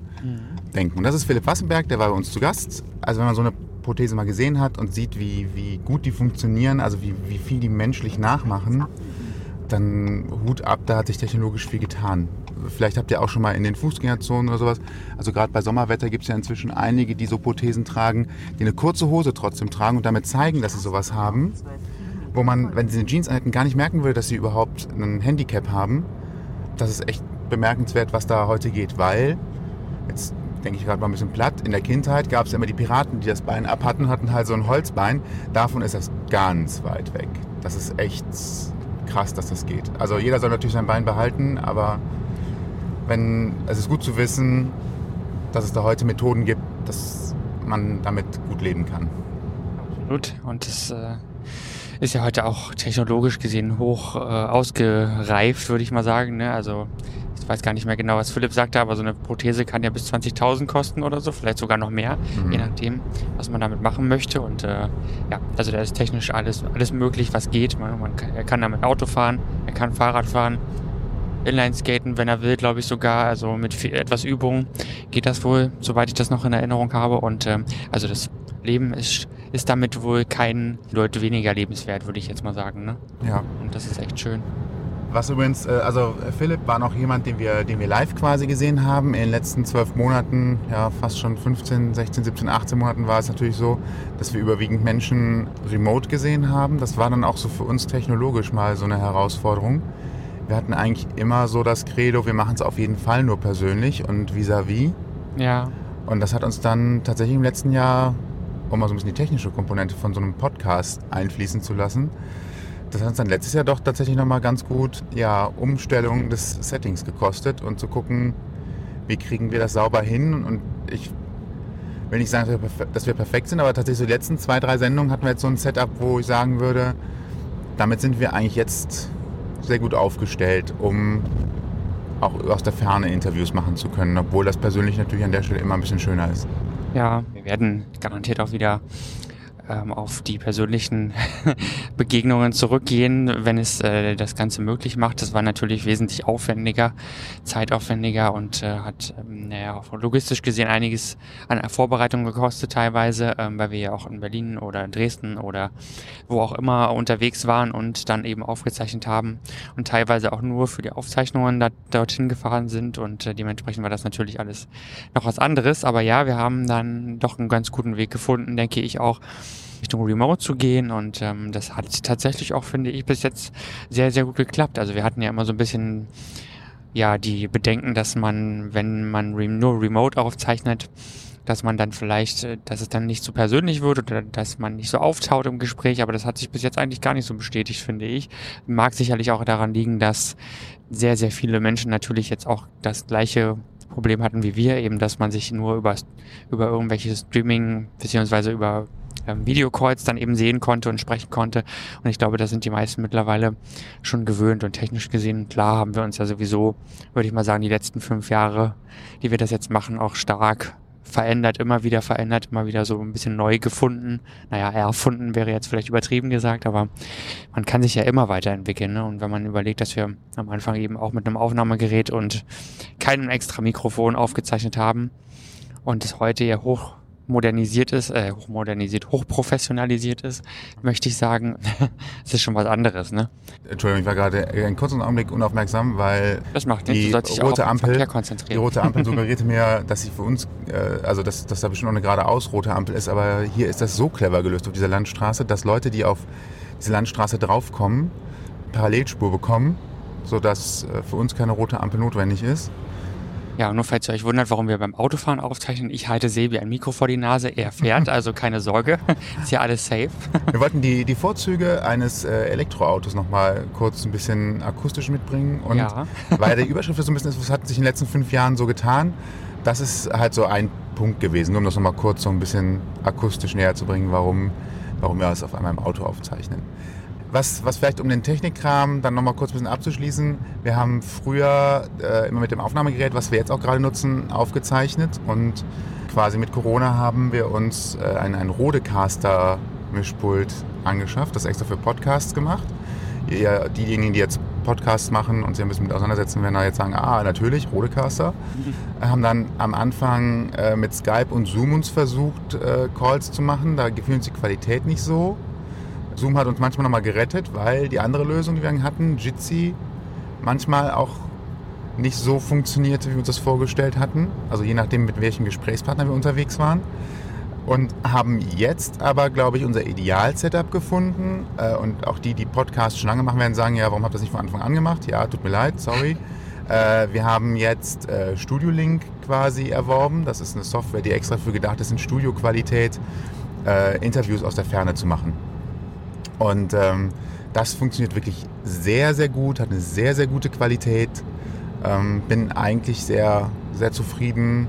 Denken. Und das ist Philipp Wassenberg, der war bei uns zu Gast. Also wenn man so eine Prothese mal gesehen hat und sieht, wie, wie gut die funktionieren, also wie, wie viel die menschlich nachmachen, dann Hut ab, da hat sich technologisch viel getan. Vielleicht habt ihr auch schon mal in den Fußgängerzonen oder sowas, also gerade bei Sommerwetter gibt es ja inzwischen einige, die so Prothesen tragen, die eine kurze Hose trotzdem tragen und damit zeigen, dass sie sowas haben, wo man, wenn sie eine Jeans anhätten, gar nicht merken würde, dass sie überhaupt ein Handicap haben. Das ist echt bemerkenswert, was da heute geht, weil, jetzt denke ich gerade mal ein bisschen platt, in der Kindheit gab es immer die Piraten, die das Bein ab hatten, hatten halt so ein Holzbein. Davon ist das ganz weit weg. Das ist echt krass, dass das geht. Also jeder soll natürlich sein Bein behalten, aber wenn, es ist gut zu wissen, dass es da heute Methoden gibt, dass man damit gut leben kann. Absolut. Und das äh, ist ja heute auch technologisch gesehen hoch äh, ausgereift, würde ich mal sagen. Ne? Also ich weiß gar nicht mehr genau, was Philipp sagte, aber so eine Prothese kann ja bis 20.000 kosten oder so, vielleicht sogar noch mehr, Mhm. je nachdem, was man damit machen möchte. Und äh, ja, also da ist technisch alles, alles möglich, was geht. Man, man kann, er kann damit Auto fahren, er kann Fahrrad fahren, Inline-Skaten, wenn er will, glaube ich sogar. Also mit viel, etwas Übung geht das wohl, soweit ich das noch in Erinnerung habe. Und ähm, also das Leben ist, ist damit wohl kein Leute weniger lebenswert, würde ich jetzt mal sagen. Ne? Ja. Und das ist echt schön. Was übrigens, äh, also äh, Philipp war noch jemand, den wir, den wir live quasi gesehen haben. In den letzten zwölf Monaten, ja fast schon 15, 16, 17, 18 Monaten war es natürlich so, dass wir überwiegend Menschen remote gesehen haben. Das war dann auch so für uns technologisch mal so eine Herausforderung. Wir hatten eigentlich immer so das Credo, wir machen es auf jeden Fall nur persönlich und vis-à-vis. Ja, Und das hat uns dann tatsächlich im letzten Jahr, um mal so ein bisschen die technische Komponente von so einem Podcast einfließen zu lassen, das hat uns dann letztes Jahr doch tatsächlich nochmal ganz gut ja, Umstellung des Settings gekostet und zu gucken, wie kriegen wir das sauber hin. Und ich will nicht sagen, dass wir perfekt sind, aber tatsächlich so die letzten zwei, drei Sendungen hatten wir jetzt so ein Setup, wo ich sagen würde, damit sind wir eigentlich jetzt sehr gut aufgestellt, um auch aus der Ferne Interviews machen zu können, obwohl das persönlich natürlich an der Stelle immer ein bisschen schöner ist. ja, wir werden garantiert auch wieder ähm, auf die persönlichen Begegnungen zurückgehen, wenn es äh, das Ganze möglich macht. Das war natürlich wesentlich aufwendiger, zeitaufwendiger und äh, hat, ähm, naja, logistisch gesehen einiges an Vorbereitung gekostet teilweise, ähm, weil wir ja auch in Berlin oder in Dresden oder wo auch immer unterwegs waren und dann eben aufgezeichnet haben und teilweise auch nur für die Aufzeichnungen da, dorthin gefahren sind und äh, dementsprechend war das natürlich alles noch was anderes. Aber ja, wir haben dann doch einen ganz guten Weg gefunden, denke ich auch, Richtung Remote zu gehen und ähm, das hat tatsächlich auch, finde ich, bis jetzt sehr, sehr gut geklappt. Also wir hatten ja immer so ein bisschen ja die Bedenken, dass man, wenn man re nur Remote aufzeichnet, dass man dann vielleicht, äh, dass es dann nicht so persönlich wird oder dass man nicht so auftaut im Gespräch, aber das hat sich bis jetzt eigentlich gar nicht so bestätigt, finde ich. Mag sicherlich auch daran liegen, dass sehr, sehr viele Menschen natürlich jetzt auch das gleiche Problem hatten wie wir, eben, dass man sich nur über, über irgendwelche Streaming beziehungsweise über ähm, Videocalls dann eben sehen konnte und sprechen konnte. Und ich glaube, da sind die meisten mittlerweile schon gewöhnt und technisch gesehen, klar, haben wir uns ja sowieso, würde ich mal sagen, die letzten fünf Jahre, die wir das jetzt machen, auch stark verändert, immer wieder verändert, immer wieder so ein bisschen neu gefunden. Naja, erfunden wäre jetzt vielleicht übertrieben gesagt, aber man kann sich ja immer weiterentwickeln. Ne? Und wenn man überlegt, dass wir am Anfang eben auch mit einem Aufnahmegerät und keinem extra Mikrofon aufgezeichnet haben und es heute ja hoch modernisiert ist, äh, hochmodernisiert, hochprofessionalisiert ist, möchte ich sagen, es ist schon was anderes, ne? Entschuldigung, ich war gerade einen kurzen Augenblick unaufmerksam, weil Das macht Die nichts, du auch auf rote Ampel- die rote Ampel suggerierte mir, dass sie für uns, äh, also dass, dass da bestimmt noch eine geradeaus rote Ampel ist, aber hier ist das so clever gelöst auf dieser Landstraße, dass Leute, die auf diese Landstraße draufkommen, Parallelspur bekommen, sodass äh, für uns keine rote Ampel notwendig ist. Ja, nur falls ihr euch wundert, warum wir beim Autofahren aufzeichnen, ich halte Sebi ein Mikro vor die Nase, er fährt, also keine Sorge, ist ja alles safe. Wir wollten die, die Vorzüge eines äh, Elektroautos nochmal kurz ein bisschen akustisch mitbringen. Und Ja. weil die Überschrift so ein bisschen ist, was hat sich in den letzten fünf Jahren so getan, das ist halt so ein Punkt gewesen, nur um das nochmal kurz so ein bisschen akustisch näher zu bringen, warum, warum wir das auf einmal im Auto aufzeichnen. Was, was vielleicht um den Technikkram dann nochmal kurz ein bisschen abzuschließen. Wir haben früher äh, immer mit dem Aufnahmegerät, was wir jetzt auch gerade nutzen, aufgezeichnet und quasi mit Corona haben wir uns äh, ein, ein Rodecaster Mischpult angeschafft, das extra für Podcasts gemacht. Ihr, diejenigen, die jetzt Podcasts machen und sich ein bisschen mit auseinandersetzen, werden da jetzt sagen, ah, natürlich, Rodecaster. Haben dann am Anfang äh, mit Skype und Zoom uns versucht, äh, Calls zu machen. Da gefiel uns die Qualität nicht so. Zoom hat uns manchmal nochmal gerettet, weil die andere Lösung, die wir hatten, Jitsi, manchmal auch nicht so funktionierte, wie wir uns das vorgestellt hatten. Also je nachdem, mit welchem Gesprächspartner wir unterwegs waren. Und haben jetzt aber, glaube ich, unser Ideal-Setup gefunden. Äh, und auch die, die Podcasts schon lange machen werden, sagen, ja, warum habt ihr das nicht von Anfang an gemacht? Ja, tut mir leid, sorry. Äh, wir haben jetzt äh, Studio Link quasi erworben. Das ist eine Software, die extra für gedacht ist, in Studioqualität Interviews aus der Ferne zu machen. Und ähm, das funktioniert wirklich sehr, sehr gut, hat eine sehr, sehr gute Qualität. Ähm, bin eigentlich sehr, sehr zufrieden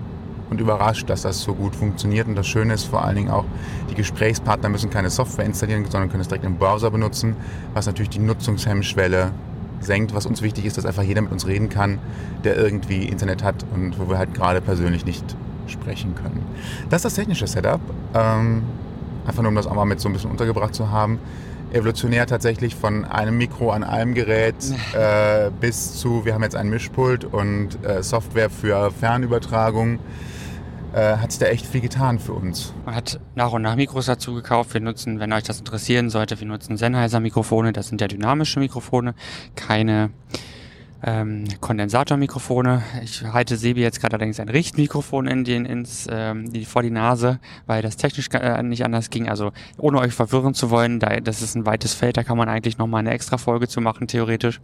und überrascht, dass das so gut funktioniert. Und das Schöne ist vor allen Dingen auch, die Gesprächspartner müssen keine Software installieren, sondern können es direkt im Browser benutzen, was natürlich die Nutzungshemmschwelle senkt. Was uns wichtig ist, dass einfach jeder mit uns reden kann, der irgendwie Internet hat und wo wir halt gerade persönlich nicht sprechen können. Das ist das technische Setup. Ähm, einfach nur, um das auch mal mit so ein bisschen untergebracht zu haben evolutionär tatsächlich von einem Mikro an einem Gerät äh, bis zu, wir haben jetzt ein Mischpult und äh, Software für Fernübertragung. Äh, hat sich da echt viel getan für uns. Man hat nach und nach Mikros dazu gekauft. Wir nutzen, wenn euch das interessieren sollte, wir nutzen Sennheiser Mikrofone. Das sind ja dynamische Mikrofone, keine ähm, Kondensatormikrofone. Ich halte Sebi jetzt gerade allerdings ein Richtmikrofon in den, ins, ähm, die, vor die Nase, weil das technisch äh, nicht anders ging. Also ohne euch verwirren zu wollen, da, das ist ein weites Feld, da kann man eigentlich nochmal eine extra Folge zu machen, theoretisch.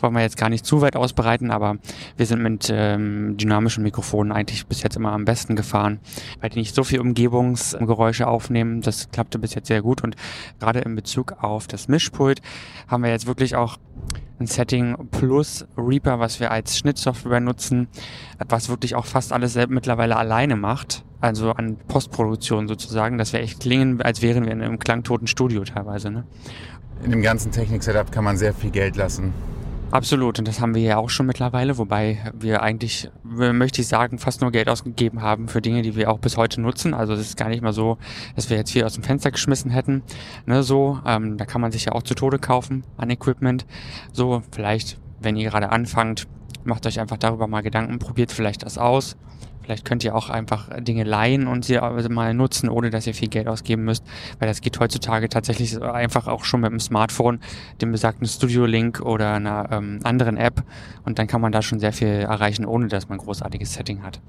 Wollen wir jetzt gar nicht zu weit ausbreiten, aber wir sind mit ähm, dynamischen Mikrofonen eigentlich bis jetzt immer am besten gefahren, weil die nicht so viel Umgebungsgeräusche aufnehmen. Das klappte bis jetzt sehr gut und gerade in Bezug auf das Mischpult haben wir jetzt wirklich auch ein Setting plus Reaper, was wir als Schnittsoftware nutzen, was wirklich auch fast alles mittlerweile alleine macht. Also an Postproduktion sozusagen, dass wir echt klingen, als wären wir in einem klangtoten Studio teilweise. Ne? In dem ganzen Technik-Setup kann man sehr viel Geld lassen. Absolut, und das haben wir ja auch schon mittlerweile, wobei wir eigentlich, möchte ich sagen, fast nur Geld ausgegeben haben für Dinge, die wir auch bis heute nutzen. Also es ist gar nicht mal so, dass wir jetzt viel aus dem Fenster geschmissen hätten. Ne, so, ähm, da kann man sich ja auch zu Tode kaufen an Equipment. So, vielleicht, wenn ihr gerade anfangt, macht euch einfach darüber mal Gedanken, probiert vielleicht das aus. Vielleicht könnt ihr auch einfach Dinge leihen und sie mal nutzen, ohne dass ihr viel Geld ausgeben müsst, weil das geht heutzutage tatsächlich einfach auch schon mit dem Smartphone, dem besagten Studio Link oder einer ähm, anderen App und dann kann man da schon sehr viel erreichen, ohne dass man ein großartiges Setting hat.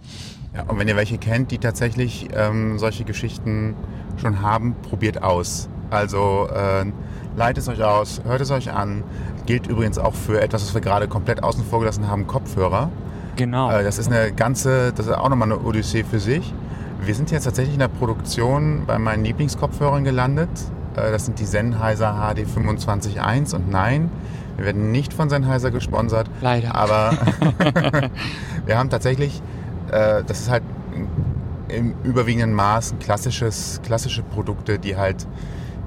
Ja, und wenn ihr welche kennt, die tatsächlich ähm, solche Geschichten schon haben, probiert aus. Also äh, leitet es euch aus, hört es euch an. Gilt übrigens auch für etwas, was wir gerade komplett außen vor gelassen haben, Kopfhörer. Genau. Äh, das ist eine ganze, das ist auch nochmal eine Odyssee für sich. Wir sind jetzt tatsächlich in der Produktion bei meinen Lieblingskopfhörern gelandet. Äh, das sind die Sennheiser HD 25.1 und nein, wir werden nicht von Sennheiser gesponsert. Leider. Aber wir haben tatsächlich, äh, das ist halt im überwiegenden Maß klassisches, klassische Produkte, die halt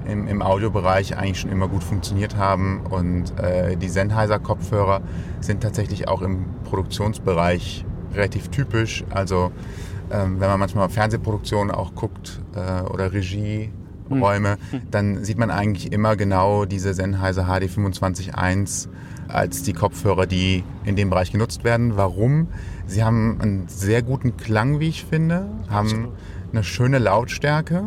im, im Audiobereich eigentlich schon immer gut funktioniert haben. Und äh, die Sennheiser-Kopfhörer sind tatsächlich auch im Produktionsbereich relativ typisch. Also ähm, wenn man manchmal Fernsehproduktionen auch guckt äh, oder Regieräume, hm. dann sieht man eigentlich immer genau diese Sennheiser HD 25.1 als die Kopfhörer, die in dem Bereich genutzt werden. Warum? Sie haben einen sehr guten Klang, wie ich finde, haben eine schöne Lautstärke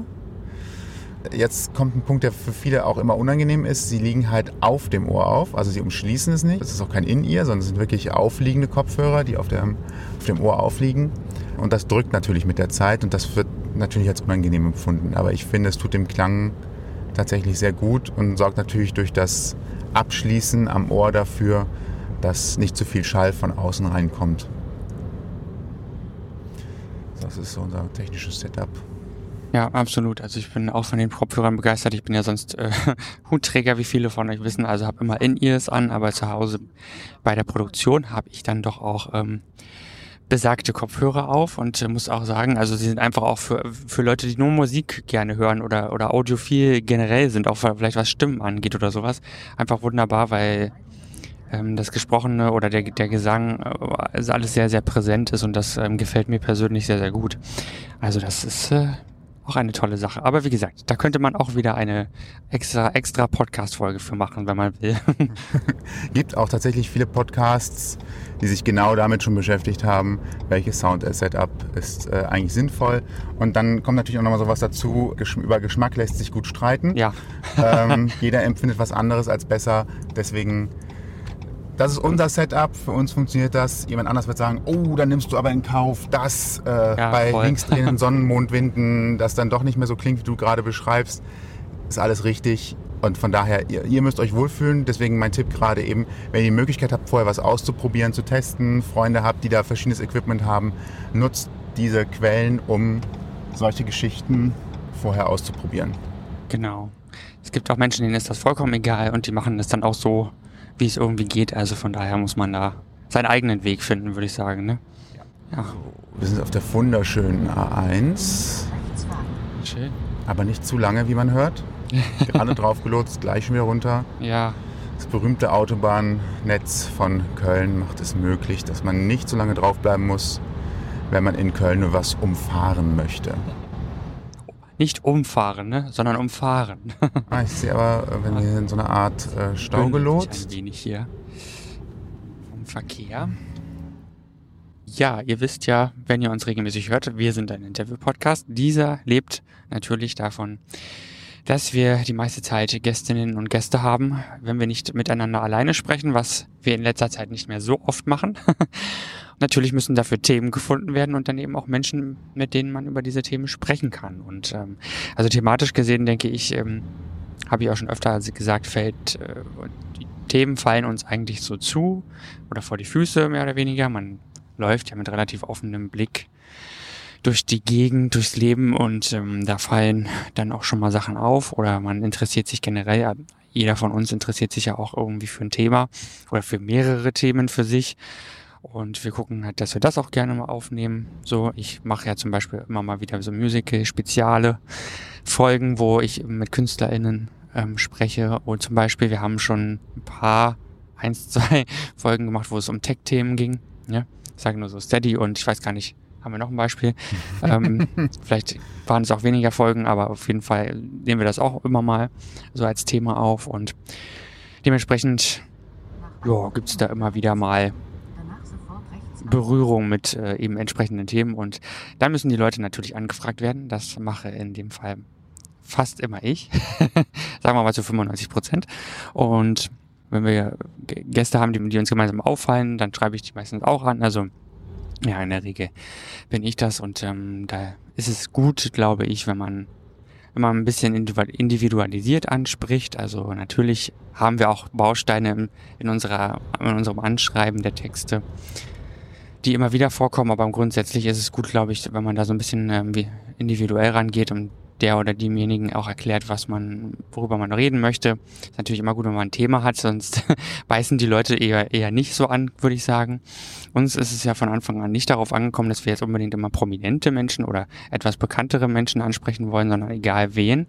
Jetzt kommt ein Punkt, der für viele auch immer unangenehm ist. Sie liegen halt auf dem Ohr auf, also sie umschließen es nicht. Das ist auch kein In-Ear, sondern es sind wirklich aufliegende Kopfhörer, die auf dem, auf dem Ohr aufliegen. Und das drückt natürlich mit der Zeit und das wird natürlich als unangenehm empfunden. Aber ich finde, es tut dem Klang tatsächlich sehr gut und sorgt natürlich durch das Abschließen am Ohr dafür, dass nicht zu viel Schall von außen reinkommt. Das ist so unser technisches Setup. Ja, absolut. Also ich bin auch von den Kopfhörern begeistert. Ich bin ja sonst äh, Hutträger, wie viele von euch wissen. Also habe immer In-Ears an, aber zu Hause bei der Produktion habe ich dann doch auch ähm, besagte Kopfhörer auf und äh, muss auch sagen, also sie sind einfach auch für, für Leute, die nur Musik gerne hören oder, oder audiophil generell sind, auch vielleicht was Stimmen angeht oder sowas, einfach wunderbar, weil ähm, das Gesprochene oder der, der Gesang äh, alles sehr, sehr präsent ist und das ähm, gefällt mir persönlich sehr, sehr gut. Also das ist äh, auch eine tolle Sache. Aber wie gesagt, da könnte man auch wieder eine extra, extra Podcast-Folge für machen, wenn man will. Gibt auch tatsächlich viele Podcasts, die sich genau damit schon beschäftigt haben, welches Sound-Setup ist äh, eigentlich sinnvoll. Und dann kommt natürlich auch nochmal sowas dazu, Gesch über Geschmack lässt sich gut streiten. ja, Ähm, jeder empfindet was anderes als besser. Deswegen, das ist unser Setup. Für uns funktioniert das. Jemand anders wird sagen, oh, dann nimmst du aber in Kauf, dass äh, Ja, bei voll. linksdrehenden Sonnenmondwinden das dann doch nicht mehr so klingt, wie du gerade beschreibst. Ist alles richtig. Und von daher, ihr, ihr müsst euch wohlfühlen. Deswegen mein Tipp gerade eben, wenn ihr die Möglichkeit habt, vorher was auszuprobieren, zu testen, Freunde habt, die da verschiedenes Equipment haben, nutzt diese Quellen, um solche Geschichten vorher auszuprobieren. genau. Es gibt auch Menschen, denen ist das vollkommen egal und die machen das dann auch so, wie es irgendwie geht. Also von daher muss man da seinen eigenen Weg finden, würde ich sagen. Ne? Ja. Wir sind auf der wunderschönen A1. Rechts fahren. Schön. Aber nicht zu lange, wie man hört. Gerade drauf gelotst, gleich schon wieder runter. Ja, Das berühmte Autobahnnetz von Köln macht es möglich, dass man nicht so lange draufbleiben muss, wenn man in Köln nur was umfahren möchte. Nicht umfahren, ne? sondern umfahren. Ah, ich sehe aber, äh, wenn wir in so eine Art äh, Stau gelotst. Ein wenig hier vom Verkehr. Ja, ihr wisst ja, wenn ihr uns regelmäßig hört, wir sind ein Interview-Podcast. Dieser lebt natürlich davon, dass wir die meiste Zeit Gästinnen und Gäste haben, wenn wir nicht miteinander alleine sprechen, was wir in letzter Zeit nicht mehr so oft machen. natürlich müssen dafür Themen gefunden werden und dann eben auch Menschen, mit denen man über diese Themen sprechen kann. Und ähm, also thematisch gesehen denke ich, ähm, habe ich auch schon öfter gesagt, fällt äh, die Themen fallen uns eigentlich so zu oder vor die Füße mehr oder weniger. Man läuft ja mit relativ offenem Blick durch die Gegend, durchs Leben und ähm, da fallen dann auch schon mal Sachen auf oder man interessiert sich generell, ja, jeder von uns interessiert sich ja auch irgendwie für ein Thema oder für mehrere Themen für sich. Und wir gucken halt, dass wir das auch gerne mal aufnehmen. So, ich mache ja zum Beispiel immer mal wieder so Musical-Speziale Folgen, wo ich mit KünstlerInnen ähm, spreche. Und zum Beispiel, wir haben schon ein paar, eins, zwei Folgen gemacht, wo es um Tech-Themen ging. Ja, ich sage nur so Steady und ich weiß gar nicht, haben wir noch ein Beispiel? ähm, vielleicht waren es auch weniger Folgen, aber auf jeden Fall nehmen wir das auch immer mal so als Thema auf und dementsprechend ja, gibt es da immer wieder mal Danach sofort rechts ab. Berührung mit äh, eben entsprechenden Themen und dann müssen die Leute natürlich angefragt werden. Das mache in dem Fall fast immer ich, sagen wir mal zu 95 Prozent. Und wenn wir Gäste haben, die, die uns gemeinsam auffallen, dann schreibe ich die meistens auch an. Also ja, in der Regel bin ich das und ähm, da ist es gut, glaube ich, wenn man man ein bisschen individu- individualisiert anspricht. Also natürlich haben wir auch Bausteine in, unserer, in unserem Anschreiben der Texte, die immer wieder vorkommen, aber grundsätzlich ist es gut, glaube ich, wenn man da so ein bisschen ähm, individuell rangeht und der oder demjenigen auch erklärt, was man, worüber man reden möchte. Ist natürlich immer gut, wenn man ein Thema hat, sonst beißen die Leute eher, eher nicht so an, würde ich sagen. Uns ist es ja von Anfang an nicht darauf angekommen, dass wir jetzt unbedingt immer prominente Menschen oder etwas bekanntere Menschen ansprechen wollen, sondern egal wen.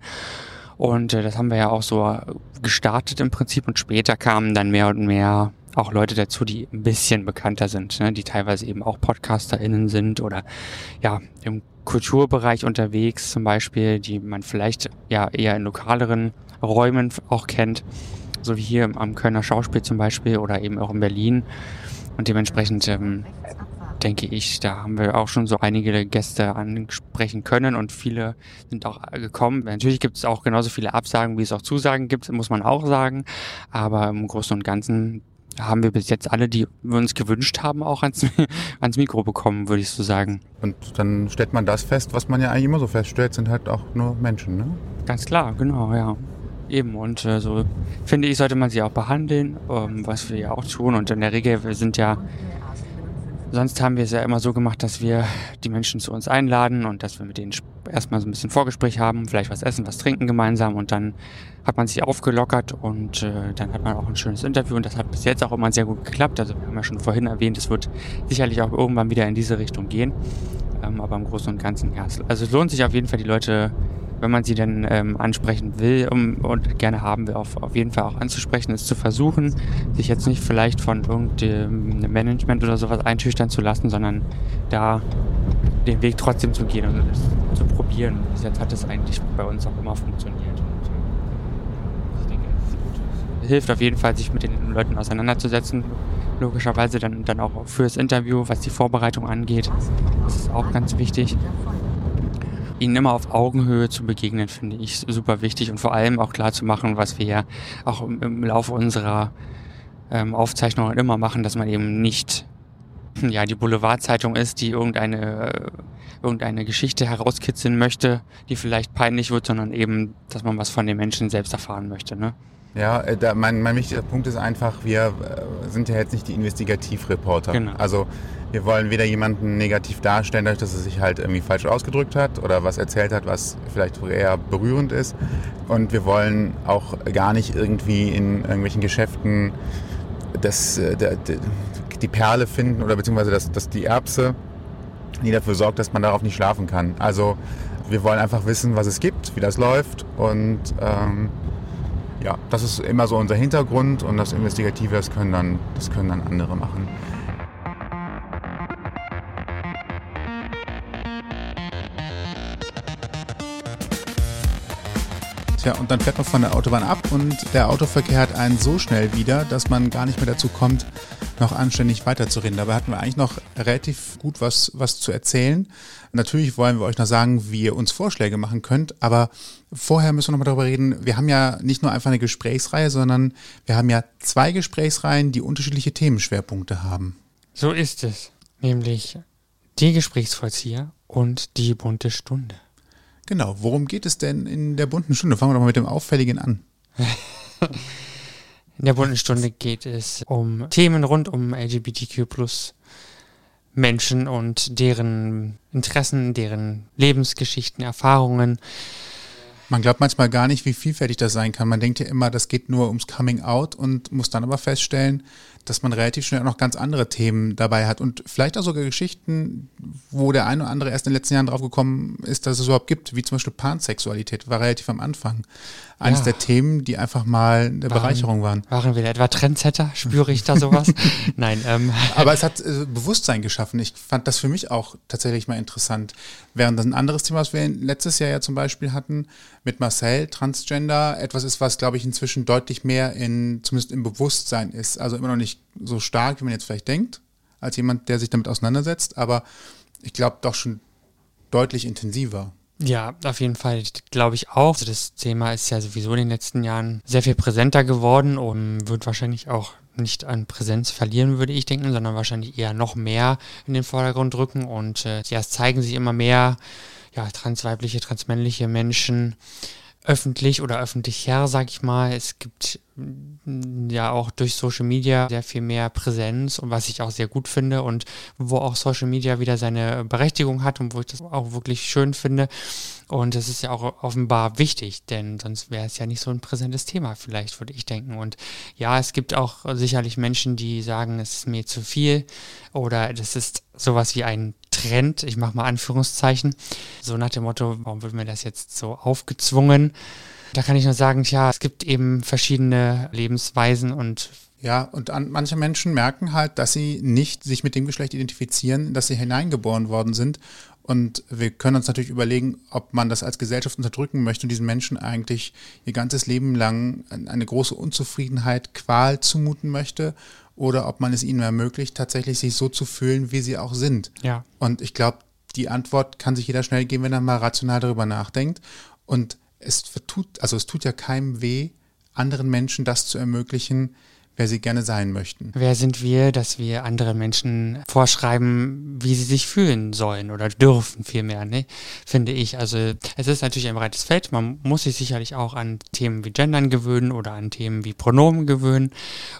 Und äh, das haben wir ja auch so gestartet im Prinzip und später kamen dann mehr und mehr auch Leute dazu, die ein bisschen bekannter sind, ne? die teilweise eben auch PodcasterInnen sind oder ja, im Kulturbereich unterwegs zum Beispiel, die man vielleicht ja eher in lokaleren Räumen auch kennt, so wie hier am Kölner Schauspiel zum Beispiel oder eben auch in Berlin. Und dementsprechend ähm, denke ich, da haben wir auch schon so einige Gäste ansprechen können und viele sind auch gekommen. Natürlich gibt es auch genauso viele Absagen, wie es auch Zusagen gibt, muss man auch sagen. Aber im Großen und Ganzen haben wir bis jetzt alle, die wir uns gewünscht haben, auch ans, ans Mikro bekommen, würde ich so sagen. Und dann stellt man das fest, was man ja eigentlich immer so feststellt, sind halt auch nur Menschen. Ne? Ganz klar, genau, ja. Eben, und äh, so finde ich, sollte man sie auch behandeln, ähm, was wir ja auch tun. Und in der Regel, wir sind ja Und der A57. Sonst haben wir es ja immer so gemacht, dass wir die Menschen zu uns einladen und dass wir mit denen erstmal so ein bisschen Vorgespräch haben, vielleicht was essen, was trinken gemeinsam und dann hat man sich aufgelockert und äh, dann hat man auch ein schönes Interview und das hat bis jetzt auch immer sehr gut geklappt. Also wir haben ja schon vorhin erwähnt, es wird sicherlich auch irgendwann wieder in diese Richtung gehen. Ähm, aber im Großen und Ganzen, ja. Also es lohnt sich auf jeden Fall, die Leute, wenn man sie denn ähm, ansprechen will um, und gerne haben will, auf, auf jeden Fall auch anzusprechen, es zu versuchen, sich jetzt nicht vielleicht von irgendeinem Management oder sowas einschüchtern zu lassen, sondern da den Weg trotzdem zu gehen und es zu probieren. Bis jetzt hat es eigentlich bei uns auch immer funktioniert. Und äh, ich denke, ist. Es hilft auf jeden Fall, sich mit den Leuten auseinanderzusetzen. Logischerweise dann, dann auch fürs Interview, was die Vorbereitung angeht. Das ist auch ganz wichtig. Ihnen immer auf Augenhöhe zu begegnen, finde ich super wichtig und vor allem auch klar zu machen, was wir ja auch im, im Laufe unserer ähm, Aufzeichnungen immer machen, dass man eben nicht ja, die Boulevardzeitung ist, die irgendeine, äh, irgendeine Geschichte herauskitzeln möchte, die vielleicht peinlich wird, sondern eben, dass man was von den Menschen selbst erfahren möchte. Ne? Ja, äh, da, mein, mein wichtiger Punkt ist einfach, wir äh, sind ja jetzt nicht die Investigativreporter. Genau. Also wir wollen weder jemanden negativ darstellen, dadurch, dass er sich halt irgendwie falsch ausgedrückt hat oder was erzählt hat, was vielleicht eher berührend ist. Und wir wollen auch gar nicht irgendwie in irgendwelchen Geschäften das, äh, der, der, die Perle finden oder beziehungsweise das, das die Erbse, die dafür sorgt, dass man darauf nicht schlafen kann. Also wir wollen einfach wissen, was es gibt, wie das läuft und ähm, ja, das ist immer so unser Hintergrund und das Investigative, das können dann, das können dann andere machen. Und dann fährt man von der Autobahn ab und der Autoverkehr hat einen so schnell wieder, dass man gar nicht mehr dazu kommt, noch anständig weiterzureden. Dabei hatten wir eigentlich noch relativ gut was, was zu erzählen. Natürlich wollen wir euch noch sagen, wie ihr uns Vorschläge machen könnt, aber vorher müssen wir noch mal darüber reden. Wir haben ja nicht nur einfach eine Gesprächsreihe, sondern wir haben ja zwei Gesprächsreihen, die unterschiedliche Themenschwerpunkte haben. So ist es. Nämlich die Gesprächsvollzieher und die bunte Stunde. Genau, worum geht es denn in der bunten Stunde? Fangen wir doch mal mit dem Auffälligen an. In der bunten Stunde geht es um Themen rund um LGBTQ Menschen und deren Interessen, deren Lebensgeschichten, Erfahrungen. Man glaubt manchmal gar nicht, wie vielfältig das sein kann. Man denkt ja immer, das geht nur ums Coming Out und muss dann aber feststellen, dass man relativ schnell auch noch ganz andere Themen dabei hat und vielleicht auch sogar Geschichten, wo der eine oder andere erst in den letzten Jahren drauf gekommen ist, dass es überhaupt gibt, wie zum Beispiel Pansexualität, war relativ am Anfang. Eines Ja. der Themen, die einfach mal eine Bereicherung waren. Waren wir da etwa Trendsetter? Spüre ich da sowas? Nein, ähm, Aber es hat äh, Bewusstsein geschaffen. Ich fand das für mich auch tatsächlich mal interessant. Während das ein anderes Thema, was wir letztes Jahr ja zum Beispiel hatten, mit Marcel, Transgender, etwas ist, was, glaube ich, inzwischen deutlich mehr in, zumindest im Bewusstsein ist. Also immer noch nicht so stark, wie man jetzt vielleicht denkt, als jemand, der sich damit auseinandersetzt, aber ich glaube doch schon deutlich intensiver. Ja, auf jeden Fall, glaube ich auch. Also das Thema ist ja sowieso in den letzten Jahren sehr viel präsenter geworden und wird wahrscheinlich auch nicht an Präsenz verlieren, würde ich denken, sondern wahrscheinlich eher noch mehr in den Vordergrund rücken. Und äh, ja, es zeigen sich immer mehr ja, transweibliche, transmännliche Menschen öffentlich oder öffentlicher, sag ich mal. Es gibt mm, ja auch durch Social Media sehr viel mehr Präsenz und was ich auch sehr gut finde und wo auch Social Media wieder seine Berechtigung hat und wo ich das auch wirklich schön finde. Und das ist ja auch offenbar wichtig, denn sonst wäre es ja nicht so ein präsentes Thema, vielleicht, würde ich denken. Und ja, es gibt auch sicherlich Menschen, die sagen, es ist mir zu viel oder das ist sowas wie ein Trend, ich mache mal Anführungszeichen, so nach dem Motto, warum wird mir das jetzt so aufgezwungen? Da kann ich nur sagen, tja, es gibt eben verschiedene Lebensweisen und Ja, und an, manche Menschen merken halt, dass sie nicht sich mit dem Geschlecht identifizieren, in das sie hineingeboren worden sind. Und wir können uns natürlich überlegen, ob man das als Gesellschaft unterdrücken möchte und diesen Menschen eigentlich ihr ganzes Leben lang eine große Unzufriedenheit, Qual zumuten möchte oder ob man es ihnen ermöglicht, tatsächlich sich so zu fühlen, wie sie auch sind. ja, Und ich glaube, die Antwort kann sich jeder schnell geben, wenn er mal rational darüber nachdenkt. Und es tut, also es tut ja keinem weh, anderen Menschen das zu ermöglichen, wer sie gerne sein möchten. Wer sind wir, dass wir anderen Menschen vorschreiben, wie sie sich fühlen sollen oder dürfen vielmehr, ne? finde ich. Also es ist natürlich ein breites Feld. Man muss sich sicherlich auch an Themen wie Gendern gewöhnen oder an Themen wie Pronomen gewöhnen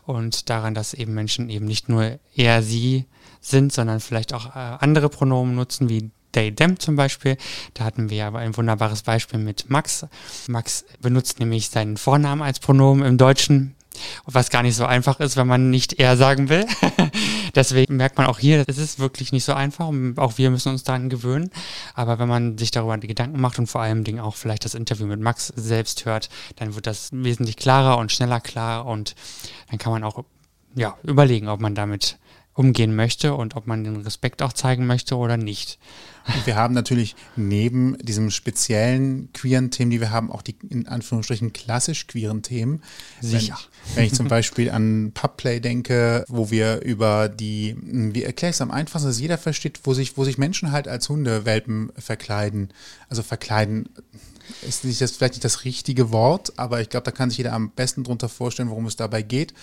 und daran, dass eben Menschen eben nicht nur er, sie sind, sondern vielleicht auch äh, andere Pronomen nutzen, wie they, them zum Beispiel. Da hatten wir aber ein wunderbares Beispiel mit Max. Max benutzt nämlich seinen Vornamen als Pronomen im Deutschen, was gar nicht so einfach ist, wenn man nicht er sagen will. Deswegen merkt man auch hier, es ist wirklich nicht so einfach. Auch wir müssen uns daran gewöhnen. Aber wenn man sich darüber Gedanken macht und vor allem Dingen auch vielleicht das Interview mit Max selbst hört, dann wird das wesentlich klarer und schneller klar und dann kann man auch ja, überlegen, ob man damit umgehen möchte und ob man den Respekt auch zeigen möchte oder nicht. Und wir haben natürlich neben diesem speziellen queeren Themen, die wir haben, auch die in Anführungsstrichen klassisch queeren Themen. Sicher. Wenn, ich zum Beispiel an Pubplay denke, wo wir über die, wie erkläre ich es am einfachsten, dass jeder versteht, wo sich, wo sich Menschen halt als Hundewelpen verkleiden. Also verkleiden ist nicht das, vielleicht nicht das richtige Wort, aber ich glaube, da kann sich jeder am besten darunter vorstellen, worum es dabei geht.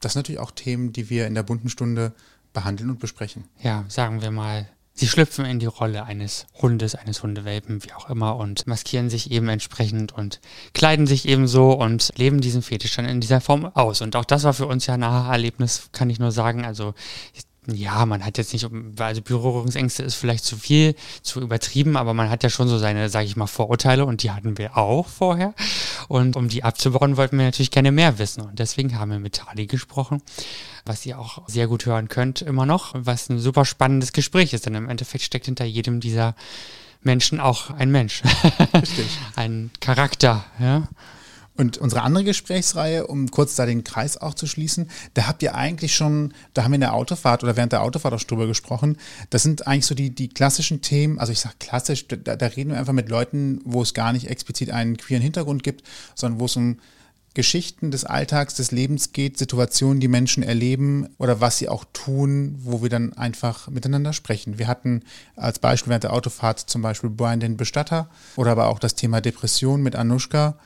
Das sind natürlich auch Themen, die wir in der bunten Stunde behandeln und besprechen. Ja, sagen wir mal, sie schlüpfen in die Rolle eines Hundes, eines Hundewelpen, wie auch immer, und maskieren sich eben entsprechend und kleiden sich eben so und leben diesen Fetisch dann in dieser Form aus. Und auch das war für uns ja ein Aha-Erlebnis, kann ich nur sagen. Also ja, man hat jetzt nicht, also Berührungsängste ist vielleicht zu viel, zu übertrieben, aber man hat ja schon so seine, sage ich mal, Vorurteile und die hatten wir auch vorher. Und um die abzubauen, wollten wir natürlich gerne mehr wissen. Und deswegen haben wir mit Tali gesprochen, was ihr auch sehr gut hören könnt immer noch, was ein super spannendes Gespräch ist, denn im Endeffekt steckt hinter jedem dieser Menschen auch ein Mensch. Richtig. ein Charakter, ja. Und unsere andere Gesprächsreihe, um kurz da den Kreis auch zu schließen, da habt ihr eigentlich schon, da haben wir in der Autofahrt oder während der Autofahrt auch drüber gesprochen. Das sind eigentlich so die, die klassischen Themen, also ich sage klassisch, da, da reden wir einfach mit Leuten, wo es gar nicht explizit einen queeren Hintergrund gibt, sondern wo es um Geschichten des Alltags, des Lebens geht, Situationen, die Menschen erleben oder was sie auch tun, wo wir dann einfach miteinander sprechen. Wir hatten als Beispiel während der Autofahrt zum Beispiel Brian den Bestatter oder aber auch das Thema Depression mit Anushka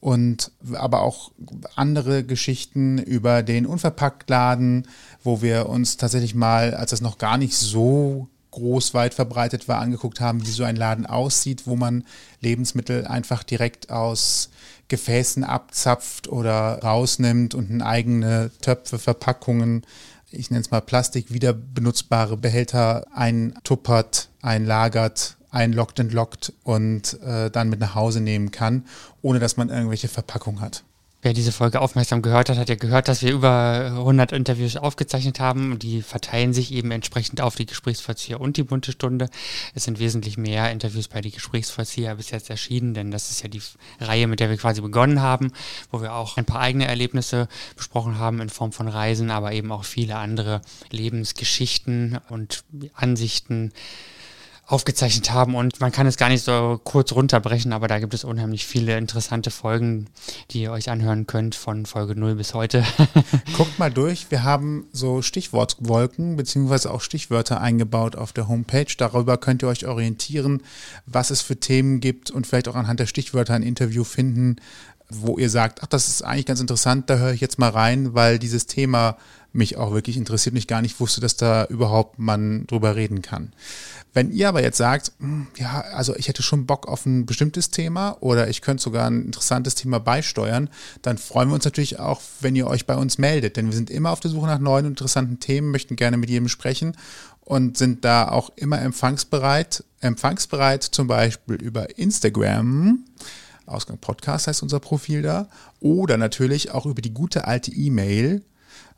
und aber auch andere Geschichten über den Unverpacktladen, wo wir uns tatsächlich mal, als das noch gar nicht so groß weit verbreitet war, angeguckt haben, wie so ein Laden aussieht, wo man Lebensmittel einfach direkt aus Gefäßen abzapft oder rausnimmt und in eigene Töpfe, Verpackungen, ich nenne es mal Plastik, wieder benutzbare Behälter eintuppert, einlagert einloggt, entloggt und äh, dann mit nach Hause nehmen kann, ohne dass man irgendwelche Verpackungen hat. Wer diese Folge aufmerksam gehört hat, hat ja gehört, dass wir über 100 Interviews aufgezeichnet haben und die verteilen sich eben entsprechend auf die Gesprächsvollzieher und die bunte Stunde. Es sind wesentlich mehr Interviews bei die Gesprächsvollzieher bis jetzt erschienen, denn das ist ja die Reihe, mit der wir quasi begonnen haben, wo wir auch ein paar eigene Erlebnisse besprochen haben in Form von Reisen, aber eben auch viele andere Lebensgeschichten und Ansichten aufgezeichnet haben und man kann es gar nicht so kurz runterbrechen, aber da gibt es unheimlich viele interessante Folgen, die ihr euch anhören könnt von Folge 0 bis heute. Guckt mal durch, wir haben so Stichwortwolken beziehungsweise auch Stichwörter eingebaut auf der Homepage. Darüber könnt ihr euch orientieren, was es für Themen gibt und vielleicht auch anhand der Stichwörter ein Interview finden, wo ihr sagt, ach, das ist eigentlich ganz interessant, da höre ich jetzt mal rein, weil dieses Thema mich auch wirklich interessiert und ich gar nicht wusste, dass da überhaupt man drüber reden kann. Wenn ihr aber jetzt sagt, hm, ja, also ich hätte schon Bock auf ein bestimmtes Thema oder ich könnte sogar ein interessantes Thema beisteuern, dann freuen wir uns natürlich auch, wenn ihr euch bei uns meldet, denn wir sind immer auf der Suche nach neuen interessanten Themen, möchten gerne mit jedem sprechen und sind da auch immer empfangsbereit. Empfangsbereit zum Beispiel über Instagram. Ausgang Podcast heißt unser Profil da. Oder natürlich auch über die gute alte E-Mail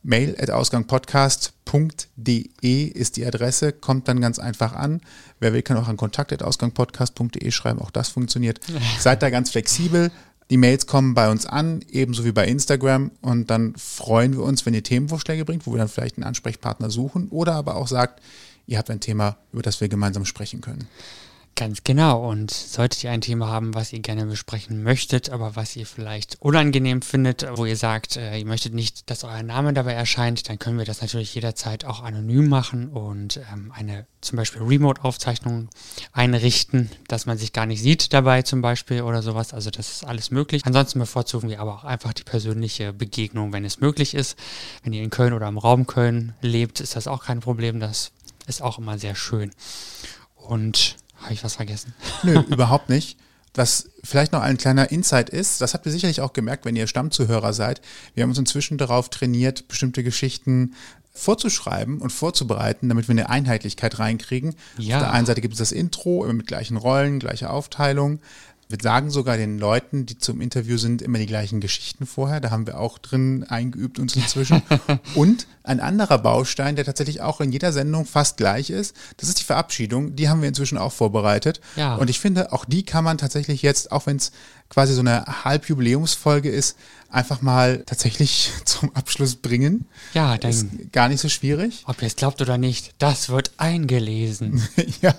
Mail at ausgangpodcast.de ist die Adresse, kommt dann ganz einfach an. Wer will, kann auch an kontakt.ausgangpodcast.de schreiben, auch das funktioniert. Seid da ganz flexibel. Die Mails kommen bei uns an, ebenso wie bei Instagram. Und dann freuen wir uns, wenn ihr Themenvorschläge bringt, wo wir dann vielleicht einen Ansprechpartner suchen oder aber auch sagt, ihr habt ein Thema, über das wir gemeinsam sprechen können. Ganz genau. Und solltet ihr ein Thema haben, was ihr gerne besprechen möchtet, aber was ihr vielleicht unangenehm findet, wo ihr sagt, äh, ihr möchtet nicht, dass euer Name dabei erscheint, dann können wir das natürlich jederzeit auch anonym machen und ähm, eine zum Beispiel Remote-Aufzeichnung einrichten, dass man sich gar nicht sieht dabei zum Beispiel oder sowas. Also das ist alles möglich. Ansonsten bevorzugen wir aber auch einfach die persönliche Begegnung, wenn es möglich ist. Wenn ihr in Köln oder im Raum Köln lebt, ist das auch kein Problem. Das ist auch immer sehr schön. Und habe ich was vergessen? Nö, überhaupt nicht. Was vielleicht noch ein kleiner Insight ist, das habt ihr sicherlich auch gemerkt, wenn ihr Stammzuhörer seid. Wir haben uns inzwischen darauf trainiert, bestimmte Geschichten vorzuschreiben und vorzubereiten, damit wir eine Einheitlichkeit reinkriegen. Ja. Auf der einen Seite gibt es das Intro, immer mit gleichen Rollen, gleicher Aufteilung. Wir sagen sogar den Leuten, die zum Interview sind, immer die gleichen Geschichten vorher. Da haben wir auch drin eingeübt uns inzwischen. Und ein anderer Baustein, der tatsächlich auch in jeder Sendung fast gleich ist, das ist die Verabschiedung. Die haben wir inzwischen auch vorbereitet. Ja. Und ich finde, auch die kann man tatsächlich jetzt, auch wenn es quasi so eine Halbjubiläumsfolge ist, einfach mal tatsächlich zum Abschluss bringen. Ja, Ist dann, gar nicht so schwierig. ob ihr es glaubt oder nicht, das wird eingelesen. ja,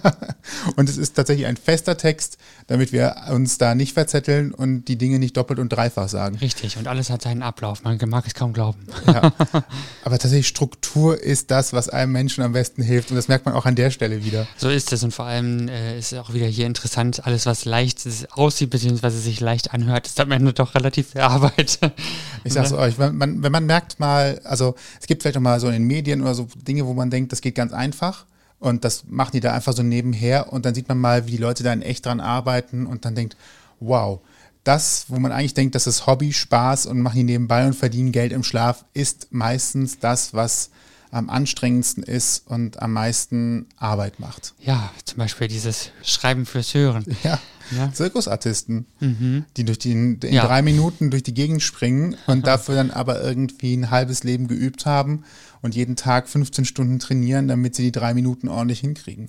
und es ist tatsächlich ein fester Text, damit wir uns da nicht verzetteln und die Dinge nicht doppelt und dreifach sagen. Richtig, und alles hat seinen Ablauf. Man mag es kaum glauben. Ja. Aber tatsächlich Struktur ist das, was einem Menschen am besten hilft und das merkt man auch an der Stelle wieder. So ist es und vor allem äh, ist auch wieder hier interessant, alles was leicht aussieht bzw. sich leicht anhört, ist am Ende doch relativ viel Arbeit. Ich sag's euch, wenn man, wenn man merkt mal, also es gibt vielleicht auch mal so in den Medien oder so Dinge, wo man denkt, das geht ganz einfach und das machen die da einfach so nebenher und dann sieht man mal, wie die Leute da in echt dran arbeiten und dann denkt, wow, das, wo man eigentlich denkt, das ist Hobby, Spaß und machen die nebenbei und verdienen Geld im Schlaf, ist meistens das, was am anstrengendsten ist und am meisten Arbeit macht. Ja, zum Beispiel dieses Schreiben fürs Hören. Ja. Ja. Zirkusartisten, die durch die, in Ja. drei Minuten durch die Gegend springen und dafür dann aber irgendwie ein halbes Leben geübt haben und jeden Tag 15 Stunden trainieren, damit sie die drei Minuten ordentlich hinkriegen.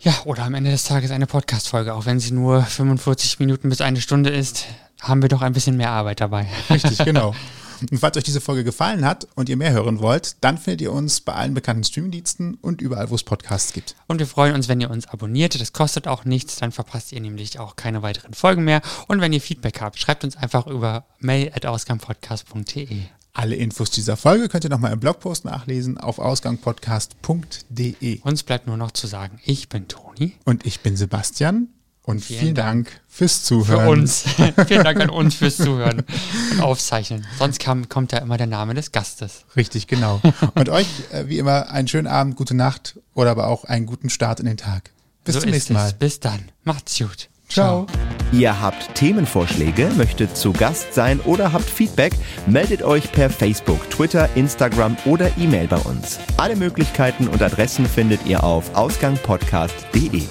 Ja, oder am Ende des Tages eine Podcast-Folge. Auch wenn sie nur 45 Minuten bis eine Stunde ist, haben wir doch ein bisschen mehr Arbeit dabei. Richtig, genau. Und falls euch diese Folge gefallen hat und ihr mehr hören wollt, dann findet ihr uns bei allen bekannten Streamingdiensten und überall, wo es Podcasts gibt. Und wir freuen uns, wenn ihr uns abonniert. Das kostet auch nichts, dann verpasst ihr nämlich auch keine weiteren Folgen mehr. Und wenn ihr Feedback habt, schreibt uns einfach über mail.ausgangpodcast.de. Alle Infos dieser Folge könnt ihr nochmal im Blogpost nachlesen auf ausgangpodcast.de. Uns bleibt nur noch zu sagen, ich bin Toni. Und ich bin Sebastian und vielen, Vielen Dank fürs Für Zuhören. uns. Vielen Dank an uns fürs Zuhören und Aufzeichnen. Sonst kam, kommt ja immer der Name des Gastes. Richtig, genau. Und euch, äh, wie immer, einen schönen Abend, gute Nacht oder aber auch einen guten Start in den Tag. Bis so zum nächsten es. Mal. Bis dann. Macht's gut. Ciao. Ihr habt Themenvorschläge, möchtet zu Gast sein oder habt Feedback, meldet euch per Facebook, Twitter, Instagram oder E-Mail bei uns. Alle Möglichkeiten und Adressen findet ihr auf ausgangpodcast.de.